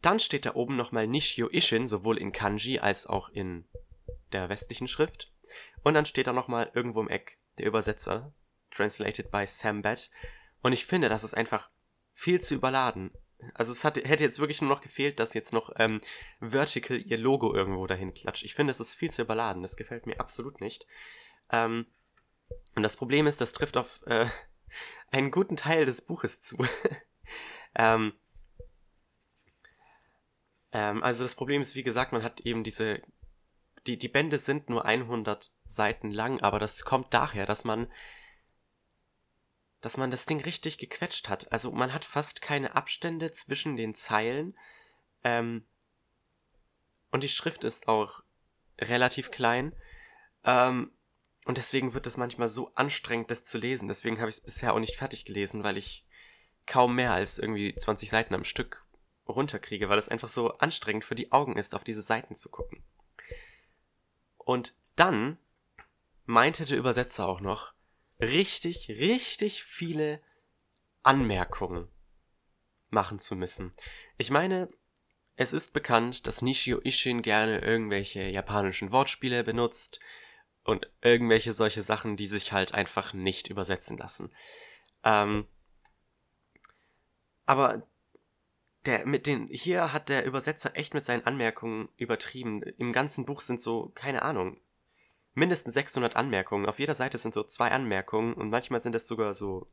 Dann steht da oben nochmal Nishio Ishin, sowohl in Kanji als auch in der westlichen Schrift. Und dann steht da nochmal irgendwo im Eck der Übersetzer, translated by Sam Bat. Und ich finde, das ist einfach viel zu überladen. Also es hat, hätte jetzt wirklich nur noch gefehlt, dass jetzt noch ähm, Vertical ihr Logo irgendwo dahin klatscht. Ich finde, es ist viel zu überladen. Das gefällt mir absolut nicht. Ähm, und das Problem ist, das trifft auf äh, einen guten Teil des Buches zu. ähm, ähm, also das Problem ist, wie gesagt, man hat eben diese... Die, die Bände sind nur 100 Seiten lang, aber das kommt daher, dass man dass man das Ding richtig gequetscht hat. Also man hat fast keine Abstände zwischen den Zeilen. Ähm, und die Schrift ist auch relativ klein. Ähm, und deswegen wird es manchmal so anstrengend, das zu lesen. Deswegen habe ich es bisher auch nicht fertig gelesen, weil ich kaum mehr als irgendwie 20 Seiten am Stück runterkriege, weil es einfach so anstrengend für die Augen ist, auf diese Seiten zu gucken. Und dann meinte der Übersetzer auch noch, richtig, richtig viele Anmerkungen machen zu müssen. Ich meine, es ist bekannt, dass Nishio Ishin gerne irgendwelche japanischen Wortspiele benutzt und irgendwelche solche Sachen, die sich halt einfach nicht übersetzen lassen. Ähm, aber der mit den hier hat der Übersetzer echt mit seinen Anmerkungen übertrieben. Im ganzen Buch sind so keine Ahnung mindestens 600 Anmerkungen. Auf jeder Seite sind so zwei Anmerkungen und manchmal sind es sogar so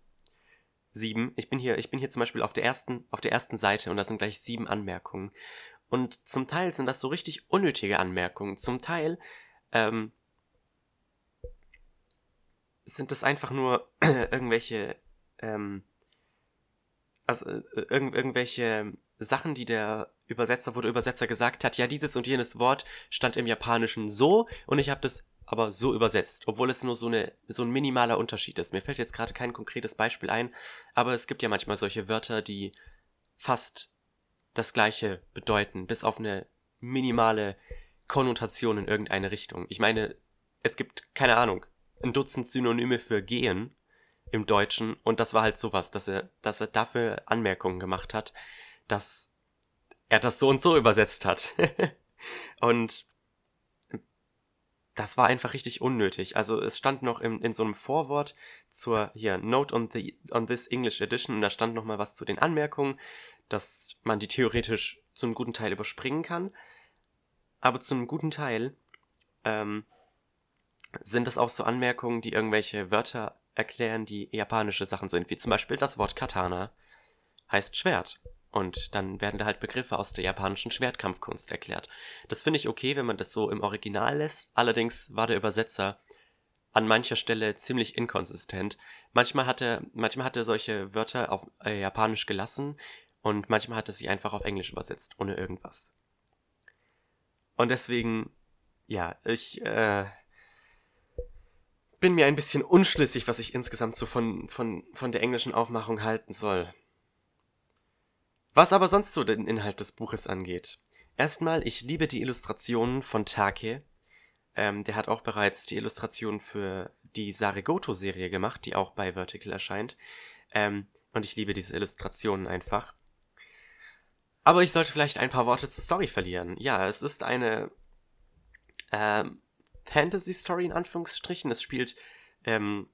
sieben. Ich bin hier, ich bin hier zum Beispiel auf der ersten, auf der ersten Seite und da sind gleich sieben Anmerkungen. Und zum Teil sind das so richtig unnötige Anmerkungen. Zum Teil ähm, sind das einfach nur irgendwelche, ähm, also äh, irg irgendwelche Sachen, die der Übersetzer, wo der Übersetzer gesagt hat, ja, dieses und jenes Wort stand im Japanischen so und ich habe das aber so übersetzt, obwohl es nur so, eine, so ein minimaler Unterschied ist. Mir fällt jetzt gerade kein konkretes Beispiel ein, aber es gibt ja manchmal solche Wörter, die fast das gleiche bedeuten, bis auf eine minimale Konnotation in irgendeine Richtung. Ich meine, es gibt, keine Ahnung, ein Dutzend Synonyme für gehen im Deutschen und das war halt sowas, dass er, dass er dafür Anmerkungen gemacht hat, dass er das so und so übersetzt hat. und das war einfach richtig unnötig. Also es stand noch in, in so einem Vorwort zur hier Note on the on this English Edition und da stand noch mal was zu den Anmerkungen, dass man die theoretisch zu einem guten Teil überspringen kann, aber zu einem guten Teil ähm, sind das auch so Anmerkungen, die irgendwelche Wörter erklären, die japanische Sachen sind, wie zum Beispiel das Wort Katana heißt Schwert und dann werden da halt Begriffe aus der japanischen Schwertkampfkunst erklärt. Das finde ich okay, wenn man das so im Original lässt. Allerdings war der Übersetzer an mancher Stelle ziemlich inkonsistent. Manchmal hat er, manchmal hat er solche Wörter auf äh, Japanisch gelassen und manchmal hat er sie einfach auf Englisch übersetzt, ohne irgendwas. Und deswegen, ja, ich äh, bin mir ein bisschen unschlüssig, was ich insgesamt so von, von, von der englischen Aufmachung halten soll. Was aber sonst so den Inhalt des Buches angeht. Erstmal, ich liebe die Illustrationen von Take. Ähm, der hat auch bereits die Illustration für die Sarigoto-Serie gemacht, die auch bei Vertical erscheint. Ähm, und ich liebe diese Illustrationen einfach. Aber ich sollte vielleicht ein paar Worte zur Story verlieren. Ja, es ist eine ähm, Fantasy-Story in Anführungsstrichen. Es spielt ähm,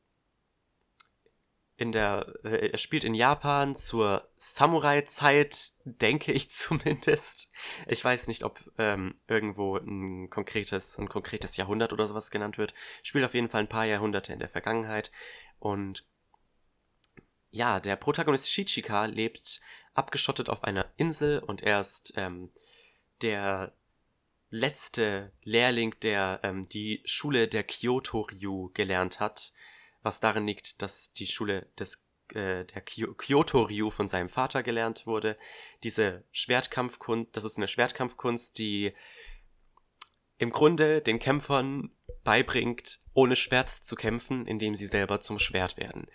in der, äh, er spielt in Japan zur Samurai-Zeit, denke ich zumindest. Ich weiß nicht, ob ähm, irgendwo ein konkretes, ein konkretes Jahrhundert oder sowas genannt wird. Spielt auf jeden Fall ein paar Jahrhunderte in der Vergangenheit. Und ja, der Protagonist Shichika lebt abgeschottet auf einer Insel und er ist ähm, der letzte Lehrling, der ähm, die Schule der Kyoto-Ryu gelernt hat was darin liegt, dass die Schule des äh, der Kyoto-Ryu von seinem Vater gelernt wurde. Diese Schwertkampfkunst, das ist eine Schwertkampfkunst, die im Grunde den Kämpfern beibringt, ohne Schwert zu kämpfen, indem sie selber zum Schwert werden.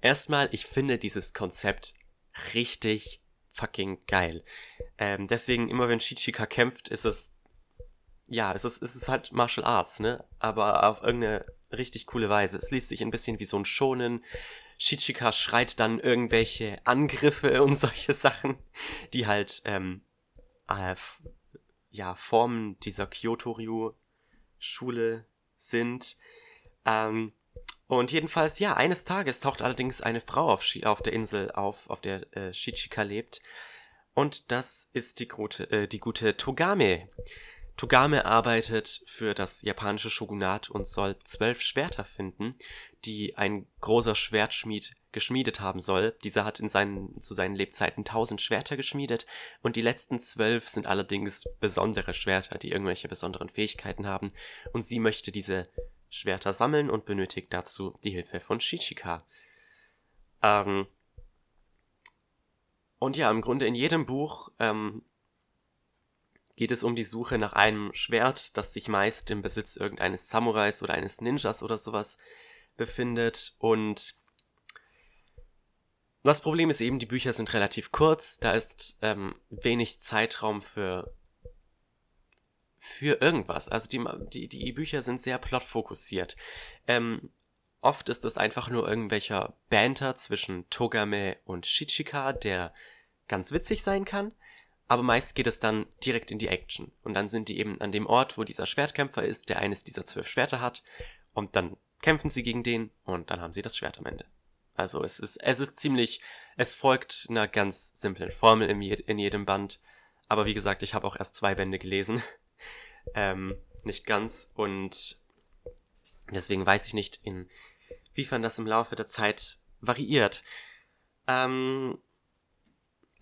Erstmal, ich finde dieses Konzept richtig fucking geil. Ähm, deswegen, immer wenn Shichika kämpft, ist es, ja, es ist, es ist halt Martial Arts, ne? Aber auf irgendeine richtig coole Weise. Es liest sich ein bisschen wie so ein Schonen. Shichika schreit dann irgendwelche Angriffe und solche Sachen, die halt ähm, äh, ja Formen dieser Kyoto-Ryu-Schule sind. Ähm, und jedenfalls, ja, eines Tages taucht allerdings eine Frau auf, auf der Insel auf, auf der äh, Shichika lebt. Und das ist die, gute, äh, die gute Togame. Togame arbeitet für das japanische Shogunat und soll zwölf Schwerter finden, die ein großer Schwertschmied geschmiedet haben soll. Dieser hat in seinen, zu seinen Lebzeiten tausend Schwerter geschmiedet und die letzten zwölf sind allerdings besondere Schwerter, die irgendwelche besonderen Fähigkeiten haben und sie möchte diese Schwerter sammeln und benötigt dazu die Hilfe von Shichika. Ähm und ja, im Grunde in jedem Buch ähm, geht es um die Suche nach einem Schwert, das sich meist im Besitz irgendeines Samurais oder eines Ninjas oder sowas befindet und das Problem ist eben, die Bücher sind relativ kurz, da ist ähm, wenig Zeitraum für für irgendwas. Also die, die, die Bücher sind sehr plotfokussiert. Ähm, oft ist es einfach nur irgendwelcher Banter zwischen Togame und Shichika, der ganz witzig sein kann. Aber meist geht es dann direkt in die Action. Und dann sind die eben an dem Ort, wo dieser Schwertkämpfer ist, der eines dieser zwölf Schwerter hat. Und dann kämpfen sie gegen den und dann haben sie das Schwert am Ende. Also es ist, es ist ziemlich, es folgt einer ganz simplen Formel in, je, in jedem Band. Aber wie gesagt, ich habe auch erst zwei Bände gelesen. ähm, nicht ganz. Und deswegen weiß ich nicht, inwiefern das im Laufe der Zeit variiert. Ähm,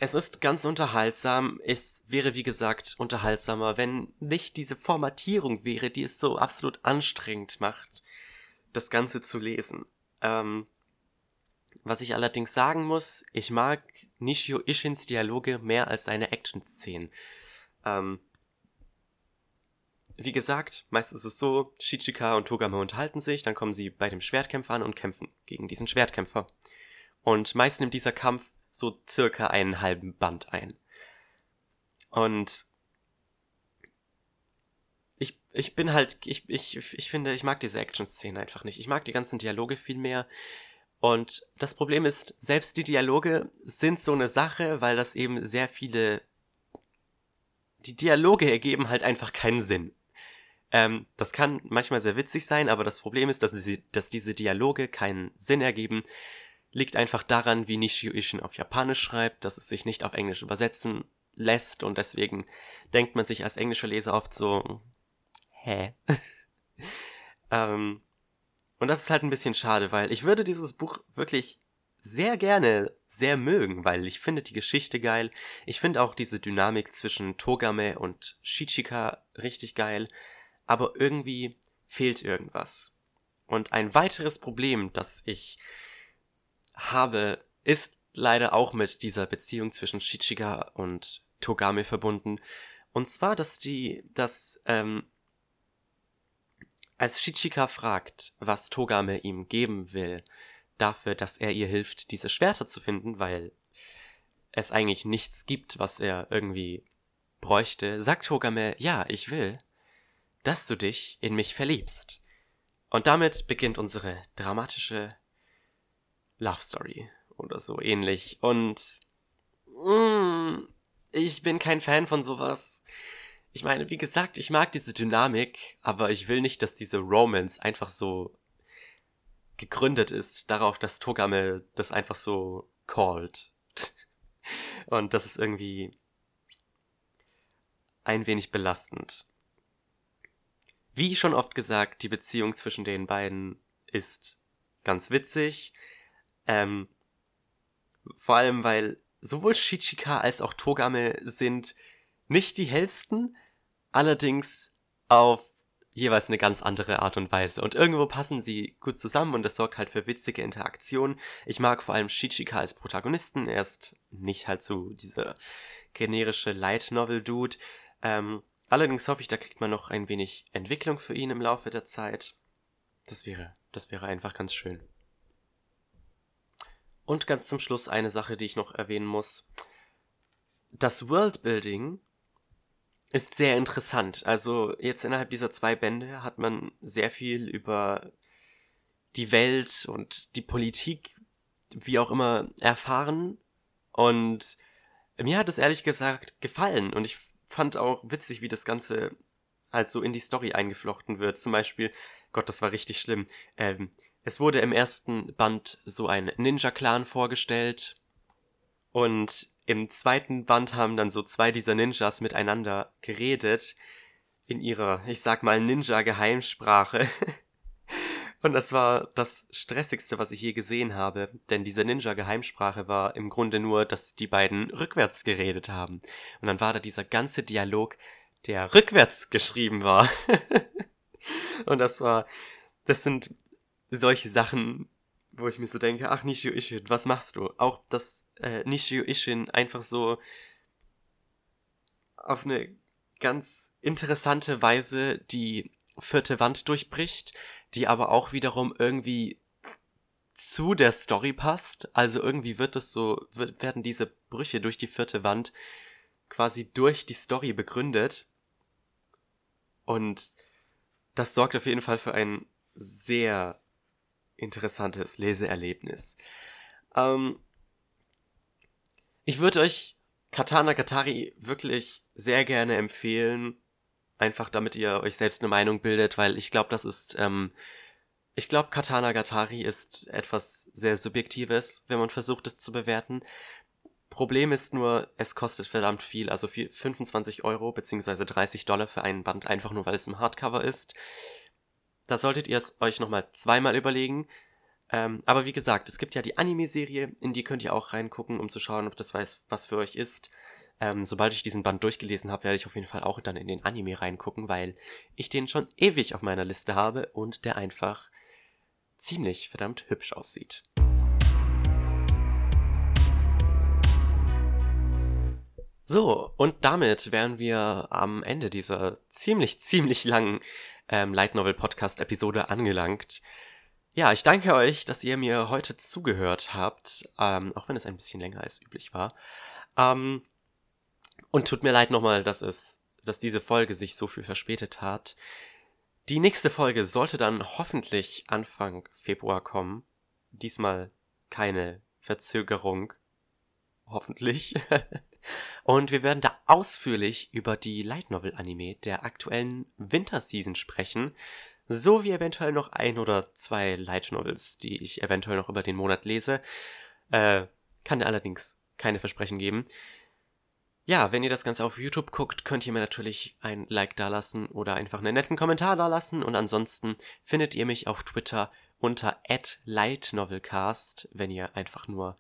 es ist ganz unterhaltsam. Es wäre, wie gesagt, unterhaltsamer, wenn nicht diese Formatierung wäre, die es so absolut anstrengend macht, das Ganze zu lesen. Ähm, was ich allerdings sagen muss, ich mag Nishio Ishins Dialoge mehr als seine Action-Szenen. Ähm, wie gesagt, meist ist es so, Shichika und Togame unterhalten sich, dann kommen sie bei dem Schwertkämpfer an und kämpfen gegen diesen Schwertkämpfer. Und meist nimmt dieser Kampf so circa einen halben Band ein. Und ich, ich bin halt, ich, ich, ich finde, ich mag diese Action-Szenen einfach nicht. Ich mag die ganzen Dialoge viel mehr. Und das Problem ist, selbst die Dialoge sind so eine Sache, weil das eben sehr viele. Die Dialoge ergeben halt einfach keinen Sinn. Ähm, das kann manchmal sehr witzig sein, aber das Problem ist, dass, sie, dass diese Dialoge keinen Sinn ergeben. Liegt einfach daran, wie Nishio Ishin auf Japanisch schreibt, dass es sich nicht auf Englisch übersetzen lässt und deswegen denkt man sich als englischer Leser oft so, hä? ähm, und das ist halt ein bisschen schade, weil ich würde dieses Buch wirklich sehr gerne sehr mögen, weil ich finde die Geschichte geil. Ich finde auch diese Dynamik zwischen Togame und Shichika richtig geil. Aber irgendwie fehlt irgendwas. Und ein weiteres Problem, das ich habe, ist leider auch mit dieser Beziehung zwischen Shichika und Togame verbunden. Und zwar, dass die, dass ähm, als Shichika fragt, was Togame ihm geben will, dafür, dass er ihr hilft, diese Schwerter zu finden, weil es eigentlich nichts gibt, was er irgendwie bräuchte, sagt Togame, ja, ich will, dass du dich in mich verliebst. Und damit beginnt unsere dramatische Love Story oder so ähnlich. Und mm, ich bin kein Fan von sowas ich meine, wie gesagt, ich mag diese Dynamik, aber ich will nicht, dass diese Romance einfach so gegründet ist darauf, dass Togame das einfach so called. Und das ist irgendwie ein wenig belastend. Wie schon oft gesagt, die Beziehung zwischen den beiden ist ganz witzig. Ähm, vor allem, weil sowohl Shichika als auch Togame sind nicht die hellsten, allerdings auf jeweils eine ganz andere Art und Weise. Und irgendwo passen sie gut zusammen und das sorgt halt für witzige Interaktionen. Ich mag vor allem Shichika als Protagonisten. Er ist nicht halt so dieser generische Light Novel Dude. Ähm, allerdings hoffe ich, da kriegt man noch ein wenig Entwicklung für ihn im Laufe der Zeit. Das wäre, das wäre einfach ganz schön. Und ganz zum Schluss eine Sache, die ich noch erwähnen muss. Das Worldbuilding ist sehr interessant. Also jetzt innerhalb dieser zwei Bände hat man sehr viel über die Welt und die Politik, wie auch immer, erfahren. Und mir hat es ehrlich gesagt gefallen. Und ich fand auch witzig, wie das Ganze halt so in die Story eingeflochten wird. Zum Beispiel, Gott, das war richtig schlimm. Ähm, es wurde im ersten Band so ein Ninja-Clan vorgestellt. Und im zweiten Band haben dann so zwei dieser Ninjas miteinander geredet in ihrer, ich sag mal, Ninja-Geheimsprache. Und das war das Stressigste, was ich je gesehen habe, denn diese Ninja-Geheimsprache war im Grunde nur, dass die beiden rückwärts geredet haben. Und dann war da dieser ganze Dialog, der rückwärts geschrieben war. Und das war, das sind solche Sachen, wo ich mir so denke, ach Nishio Ishin, was machst du? Auch dass äh, Nishio Ishin einfach so auf eine ganz interessante Weise die vierte Wand durchbricht, die aber auch wiederum irgendwie zu der Story passt. Also irgendwie wird es so, wird, werden diese Brüche durch die vierte Wand quasi durch die Story begründet. Und das sorgt auf jeden Fall für ein sehr interessantes Leseerlebnis. Ähm, ich würde euch Katana Katari wirklich sehr gerne empfehlen, einfach damit ihr euch selbst eine Meinung bildet, weil ich glaube, das ist, ähm, ich glaube, Katana Gatari ist etwas sehr Subjektives, wenn man versucht, es zu bewerten. Problem ist nur, es kostet verdammt viel, also 25 Euro beziehungsweise 30 Dollar für einen Band, einfach nur weil es im Hardcover ist. Da solltet ihr es euch nochmal zweimal überlegen. Ähm, aber wie gesagt, es gibt ja die Anime-Serie, in die könnt ihr auch reingucken, um zu schauen, ob das weiß, was für euch ist. Ähm, sobald ich diesen Band durchgelesen habe, werde ich auf jeden Fall auch dann in den Anime reingucken, weil ich den schon ewig auf meiner Liste habe und der einfach ziemlich verdammt hübsch aussieht. So, und damit wären wir am Ende dieser ziemlich, ziemlich langen ähm, Light Novel Podcast Episode angelangt. Ja, ich danke euch, dass ihr mir heute zugehört habt, ähm, auch wenn es ein bisschen länger als üblich war. Ähm, und tut mir leid nochmal, dass es, dass diese Folge sich so viel verspätet hat. Die nächste Folge sollte dann hoffentlich Anfang Februar kommen. Diesmal keine Verzögerung. Hoffentlich. Und wir werden da ausführlich über die Light Novel Anime der aktuellen Winterseason sprechen sowie eventuell noch ein oder zwei Light Novels, die ich eventuell noch über den Monat lese. Äh, kann allerdings keine Versprechen geben. Ja, wenn ihr das Ganze auf YouTube guckt, könnt ihr mir natürlich ein Like dalassen oder einfach einen netten Kommentar dalassen. Und ansonsten findet ihr mich auf Twitter unter @lightnovelcast, wenn ihr einfach nur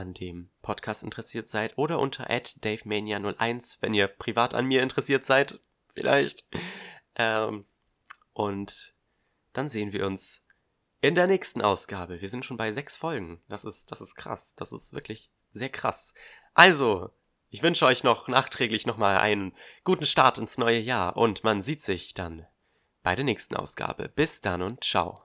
an dem Podcast interessiert seid, oder unter davemania01, wenn ihr privat an mir interessiert seid, vielleicht. Ähm, und dann sehen wir uns in der nächsten Ausgabe. Wir sind schon bei sechs Folgen. Das ist, das ist krass. Das ist wirklich sehr krass. Also, ich wünsche euch noch nachträglich nochmal einen guten Start ins neue Jahr und man sieht sich dann bei der nächsten Ausgabe. Bis dann und ciao.